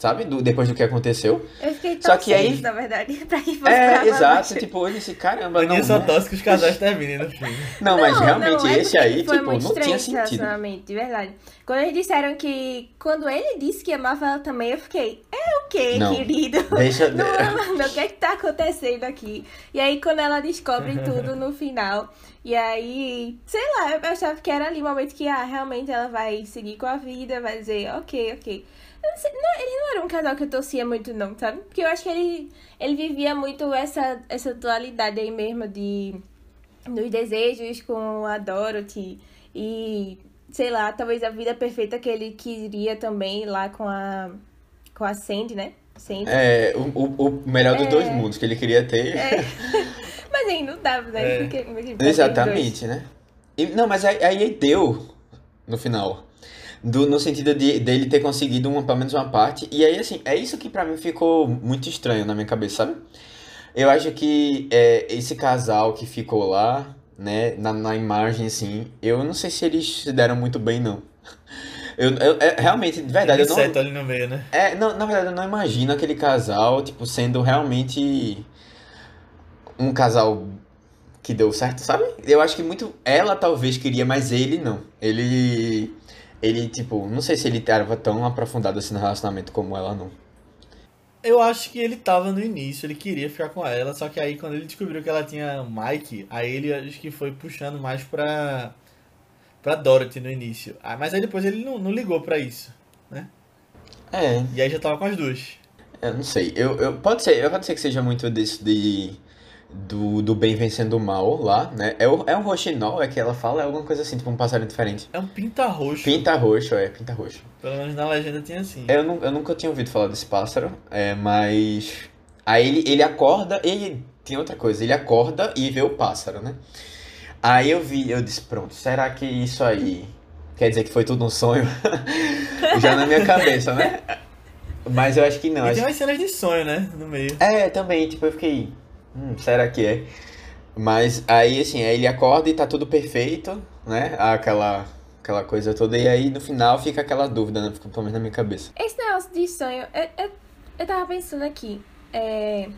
sabe? Do, depois do que aconteceu. Eu fiquei Só tão que aí- feliz, na verdade, pra que fosse É, exato, abaixo. tipo, eu disse, caramba, Aninha não, só né? torce que os casais terminem no filme. não, mas realmente não, é esse aí, foi tipo, muito não estranho tinha esse sentido. relacionamento, de verdade. Quando eles disseram que. Quando ele disse que amava ela também, eu fiquei. É o quê, Não. querido? Deixa- Não, não, o que é que tá acontecendo aqui? E aí, quando ela descobre tudo no final. E aí, sei lá, eu achava que era ali o momento que, ah, realmente ela vai seguir com a vida, vai dizer, ok, ok. Não sei, não, ele não era um casal que eu torcia muito, não, sabe? Porque eu acho que ele, ele vivia muito essa, essa dualidade aí mesmo de dos desejos com a Dorothy e sei lá, talvez a vida perfeita que ele queria também lá com a com a Sandy, né? Sandy. É, o, o, melhor dos É. dois mundos que ele queria ter. É. Mas aí não dava, né? É. Porque- porque Exatamente, né? E- não, mas aí, aí deu no final. Do, no sentido de dele ter conseguido uma, pelo menos uma parte. E aí, assim, é isso que pra mim ficou muito estranho na minha cabeça, sabe? Eu acho que é, esse casal que ficou lá, né, na, na imagem, assim, eu não sei se eles se deram muito bem, não. Eu, eu- é, realmente, de verdade, eu não, ali no meio, né? é, não, na verdade, eu não imagino aquele casal, tipo, sendo realmente um casal que deu certo, sabe? Eu acho que muito ela talvez queria, mas ele não. Ele ele tipo, não sei se ele estava tão aprofundado assim no relacionamento como ela não. Eu acho que ele tava no início, ele queria ficar com ela, só que aí quando ele descobriu que ela tinha Mike, aí ele acho que foi puxando mais pra, pra Dorothy no início. Ah, mas aí depois ele não, não ligou pra isso, né? É, E aí já tava com as duas. eu não sei. Eu, eu pode ser, pode ser que seja muito desse de do, do bem vencendo o mal lá, né? É, o, é um roxinol, é que ela fala, é alguma coisa assim, tipo um passarinho diferente. É um pinta roxo. Pinta roxo, é, pinta roxo. Pelo menos na legenda tinha assim. Eu, nu- eu nunca tinha ouvido falar desse pássaro, é, mas. Aí ele, ele acorda, ele. Tem outra coisa, ele acorda e vê o pássaro, né? Aí eu vi, eu disse, pronto, será que isso aí quer dizer que foi tudo um sonho? Já na minha cabeça, né? Mas eu acho que não. e acho- tem umas cenas de sonho, né? No meio. É, também, tipo, eu fiquei. Hum, será que é? Mas aí, assim, aí ele acorda e tá tudo perfeito, né? Aquela, aquela coisa toda, e aí no final fica aquela dúvida, né? Fica pelo menos na minha cabeça. Esse negócio de sonho, eu, eu, eu tava pensando aqui. É,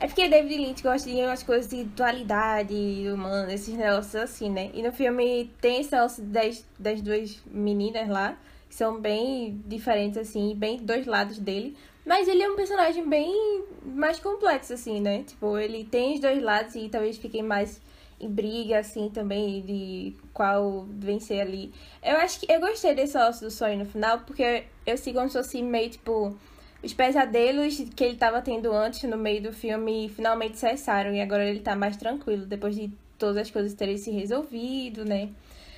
é porque David Lynch gosta de umas coisas de dualidade humana, esses negócios assim, né? E no filme tem esse negócio das, das duas meninas lá, que são bem diferentes, assim, bem dois lados dele. Mas ele é um personagem bem mais complexo, assim, né? Tipo, ele tem os dois lados e talvez fiquem mais em briga, assim, também, de qual vencer ali. Eu acho que eu gostei desse negócio do sonho no final, porque eu sigo como se fosse meio, tipo os pesadelos que ele estava tendo antes no meio do filme finalmente cessaram e agora ele tá mais tranquilo depois de todas as coisas terem se resolvido, né?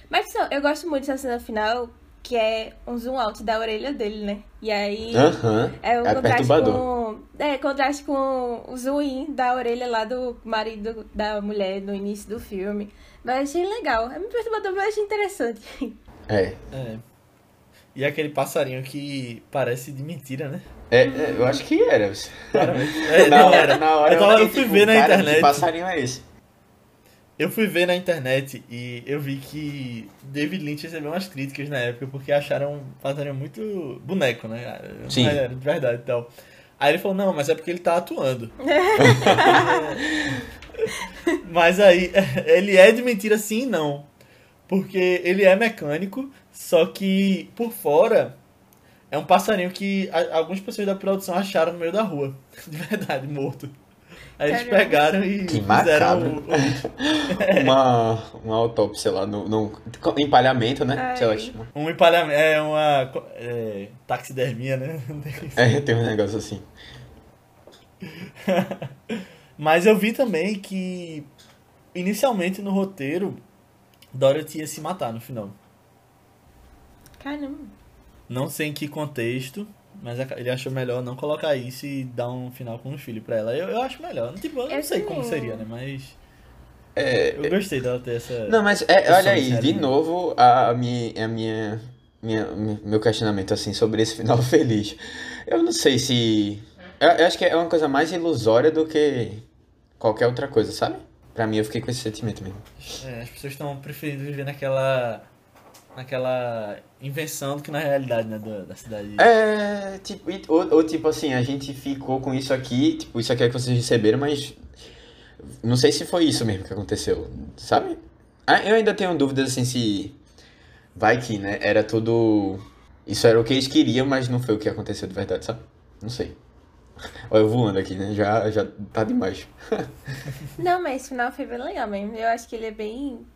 Mas eu gosto muito dessa cena final que é um zoom out da orelha dele, né? E aí é um é contraste com é contraste com o zoom in da orelha lá do marido da mulher no início do filme. Mas achei legal. É muito perturbador, mas achei interessante. É. É. E aquele passarinho que parece de mentira, né? É, é, eu acho que era. É, na, não hora, na hora eu, tava, eu fui tipo, ver na internet. Que passarinho é esse? Eu fui ver na internet e eu vi que David Lynch recebeu umas críticas na época porque acharam um passarinho muito boneco, né? Sim. Era de verdade e tal. Aí ele falou, não, mas é porque ele tá atuando. mas aí, ele é de mentira sim e não. Porque ele é mecânico, só que por fora é um passarinho que algumas pessoas da produção acharam no meio da rua. De verdade, morto. Aí eles pegaram e que fizeram o... uma, uma autópsia lá no, no empalhamento, né? Sei lá chama. Um empalhamento, é uma é, taxidermia, né? É, tem um negócio assim. Mas eu vi também que inicialmente no roteiro Dorothy ia se matar no final. Caramba. Não sei em que contexto, mas ele achou melhor não colocar isso e dar um final com um filho pra ela. Eu, eu acho melhor. Tipo, eu não Eu sei também. como seria, né? Mas É, eu gostei dela ter essa. Não, mas é, olha aí, de sério. novo, a, a minha, a minha, minha, meu questionamento assim sobre esse final feliz. Eu não sei se. Eu, eu acho que é uma coisa mais ilusória do que qualquer outra coisa, sabe? Pra mim, eu fiquei com esse sentimento mesmo. É, as pessoas estão preferindo viver naquela. Naquela invenção do que na realidade, né? Da, da cidade. É, tipo, ou, ou tipo assim, a gente ficou com isso aqui, tipo, isso aqui é que vocês receberam, mas não sei se foi isso mesmo que aconteceu, sabe? Ah, Eu ainda tenho dúvidas assim se vai que, né? Era tudo. Isso era o que eles queriam, mas não foi o que aconteceu de verdade, sabe? Não sei. Olha, eu voando aqui, né? Já, já tá demais. Não, mas esse final foi bem legal mesmo. Eu acho que ele é bem.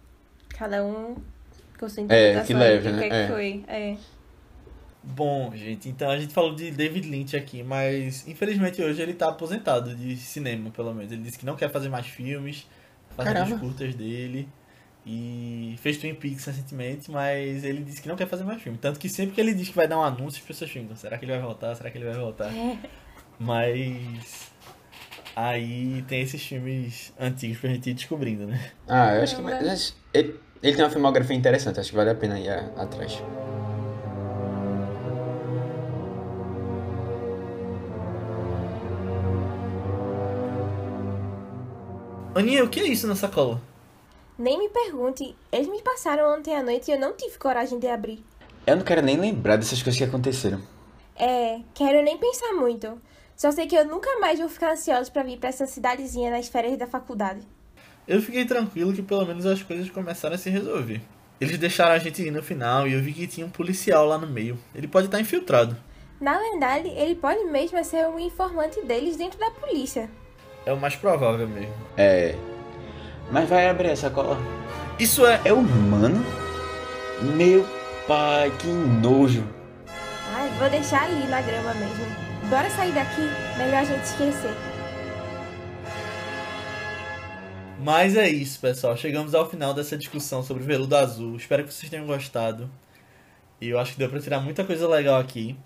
Cada um É, que do leve, que né? é que É. foi. É. Bom, gente, então a gente falou de David Lynch aqui, mas infelizmente hoje ele tá aposentado de cinema, pelo menos. Ele disse que não quer fazer mais filmes, fazer os curtas dele. E fez Twin Peaks recentemente, mas ele disse que não quer fazer mais filme. Tanto que sempre que ele diz que vai dar um anúncio, as pessoas ficam, será que ele vai voltar? Será que ele vai voltar? Mas aí tem esses filmes antigos pra gente ir descobrindo, né? Ah, eu acho que. Mas, ele, ele tem uma filmografia interessante, acho que vale a pena ir atrás. Aninha, o que é isso na sacola? Nem me pergunte. Eles me passaram ontem à noite e eu não tive coragem de abrir. Eu não quero nem lembrar dessas coisas que aconteceram. É, quero nem pensar muito. Só sei que eu nunca mais vou ficar ansiosa pra vir pra essa cidadezinha nas férias da faculdade. Eu fiquei tranquilo que pelo menos as coisas começaram a se resolver. Eles deixaram a gente ir no final e eu vi que tinha um policial lá no meio. Ele pode estar infiltrado. Na verdade, ele pode mesmo ser um informante deles dentro da polícia. É o mais provável mesmo. É. Mas vai abrir essa cola. Isso é. É humano? Meu pai, que nojo. Ai, vou deixar ali na grama mesmo. Bora sair daqui, melhor a gente esquecer. Mas é isso, pessoal. Chegamos ao final dessa discussão sobre veludo azul. Espero que vocês tenham gostado. E eu acho que deu pra tirar muita coisa legal aqui.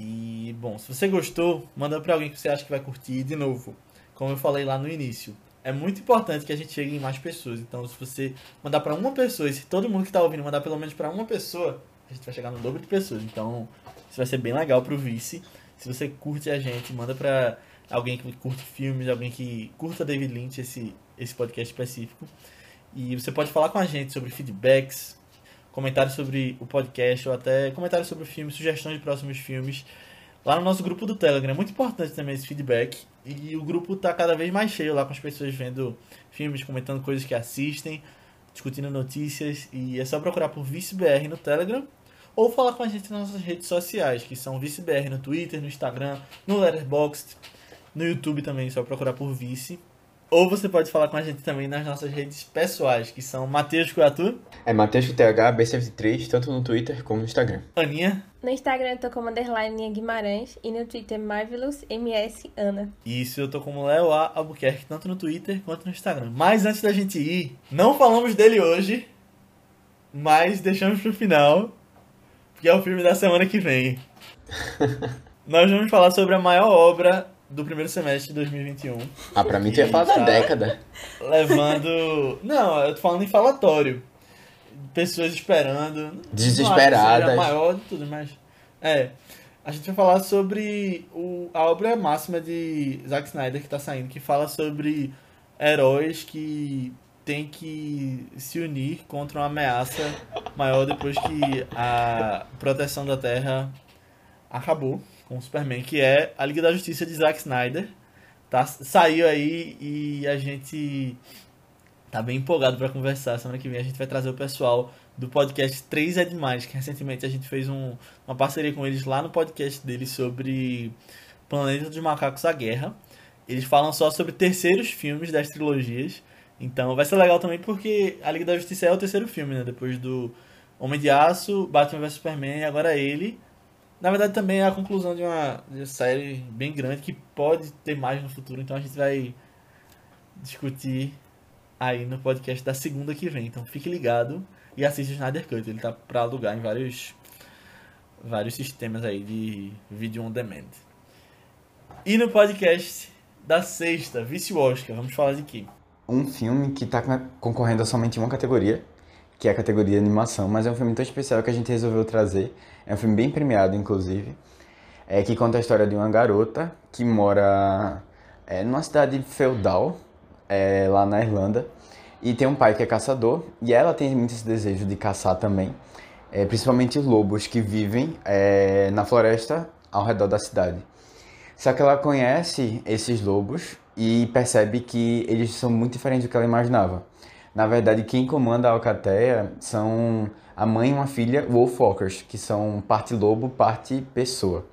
E, bom, se você gostou, manda pra alguém que você acha que vai curtir. De novo, como eu falei lá no início, é muito importante que a gente chegue em mais pessoas. Então, se você mandar pra uma pessoa, e se todo mundo que tá ouvindo mandar pelo menos pra uma pessoa, a gente vai chegar no dobro de pessoas. Então, isso vai ser bem legal pro vice. Se você curte a gente, manda pra alguém que curte filmes, alguém que curta David Lynch, esse, esse podcast específico. E você pode falar com a gente sobre feedbacks, comentários sobre o podcast ou até comentários sobre o filme, sugestões de próximos filmes lá no nosso grupo do Telegram. É muito importante também esse feedback. E o grupo tá cada vez mais cheio lá com as pessoas vendo filmes, comentando coisas que assistem, discutindo notícias. E é só procurar por ViceBR no Telegram ou falar com a gente nas nossas redes sociais, que são ViceBR no Twitter, no Instagram, no Letterboxd, no YouTube também, só procurar por Vice. Ou você pode falar com a gente também nas nossas redes pessoais, que são Matheus Coatu. É Matheus TH B73, tanto no Twitter como no Instagram. Aninha. No Instagram eu tô como underline Guimarães e no Twitter Marvelous MS Ana. Isso, eu tô como Léo A. Albuquerque, tanto no Twitter quanto no Instagram. Mas antes da gente ir, não falamos dele hoje, mas deixamos pro final, porque é o filme da semana que vem. Nós vamos falar sobre a maior obra do primeiro semestre de 2021. Ah, pra mim tu ia falar da Tá. década. Levando. Não, eu tô falando em falatório. Pessoas esperando. Desesperadas. a maior de tudo, mas. É. A gente vai falar sobre o, a obra máxima de Zack Snyder que tá saindo, que fala sobre heróis que têm que se unir contra uma ameaça maior depois que a proteção da Terra acabou com o Superman, que é a Liga da Justiça de Zack Snyder. Tá, saiu aí e a gente tá bem empolgado para conversar. Semana que vem a gente vai trazer o pessoal do podcast 3 é Demais, que recentemente a gente fez um, uma parceria com eles lá no podcast deles sobre Planeta dos Macacos a Guerra. Eles falam só sobre terceiros filmes das trilogias. Então vai ser legal também porque a Liga da Justiça é o terceiro filme, né? Depois do Homem de Aço, Batman vs Superman e agora ele. Na verdade, também é a conclusão de uma, de uma série bem grande que pode ter mais no futuro. Então a gente vai discutir aí no podcast da segunda que vem. Então fique ligado e assista o Snyder Cut. Ele tá pra alugar em vários, vários sistemas aí de vídeo on demand. E no podcast da sexta, Vice Oscar, vamos falar de quê? Um filme que tá concorrendo a somente uma categoria, que é a categoria animação, mas é um filme tão especial que a gente resolveu trazer. É um filme bem premiado, inclusive. É, que conta a história de uma garota que mora é, numa cidade feudal, é, lá na Irlanda, e tem um pai que é caçador, e ela tem muito esse desejo de caçar também, é, principalmente lobos que vivem é, na floresta ao redor da cidade. Só que ela conhece esses lobos e percebe que eles são muito diferentes do que ela imaginava. Na verdade, quem comanda a alcateia são a mãe e uma filha Wolfwalkers, que são parte lobo, parte pessoa.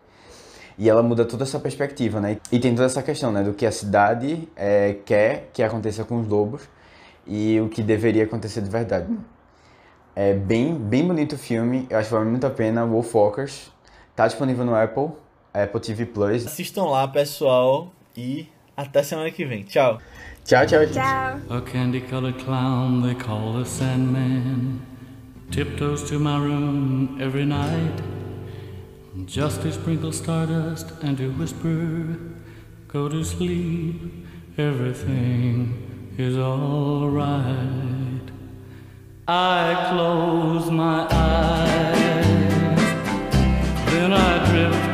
E ela muda toda essa perspectiva, né? E tem toda essa questão, né? Do que a cidade é, quer que aconteça com os lobos e o que deveria acontecer de verdade. É bem, bem bonito o filme, eu acho que vale muito a pena. Wolfwalkers tá disponível no Apple, Apple TV Plus. Assistam lá, pessoal, e até semana que vem. Tchau! Tchau, tchau, gente. Tchau! A candy colored clown they call the Sandman tiptoes to my room every night just to sprinkle stardust and to whisper, Go to sleep, everything is alright. I close my eyes, then I drift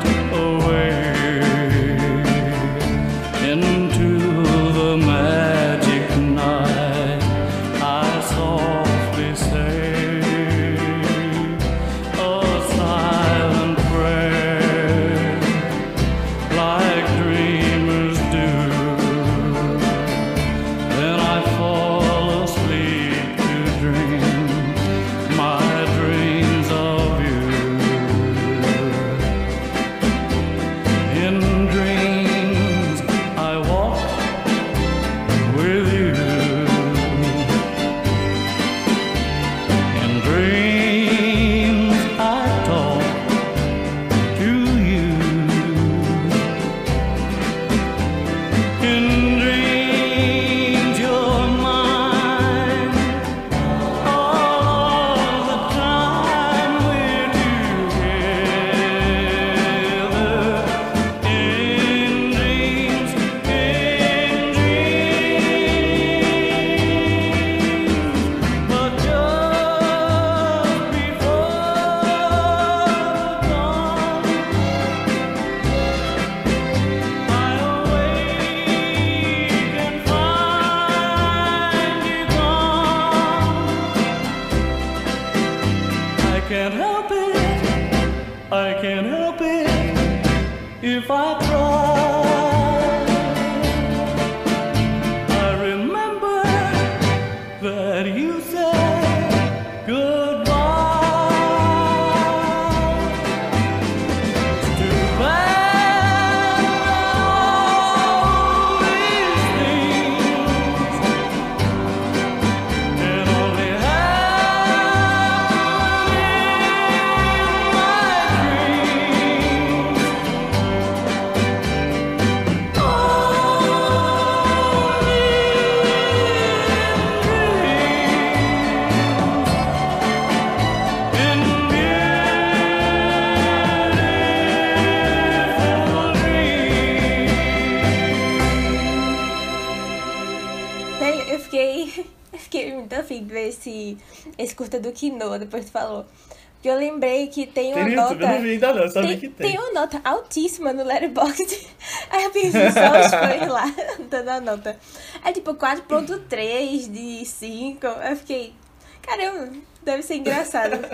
curta do Quinoa, depois tu falou. Porque eu lembrei que tem uma Tem no YouTube, eu nota. não vi ainda não, sabia tem, que tem. tem uma nota altíssima no Letterboxd. Aí eu pensei só os fãs lá, dando a nota. É tipo 4.3 de 5. Eu fiquei. Caramba, deve ser engraçado.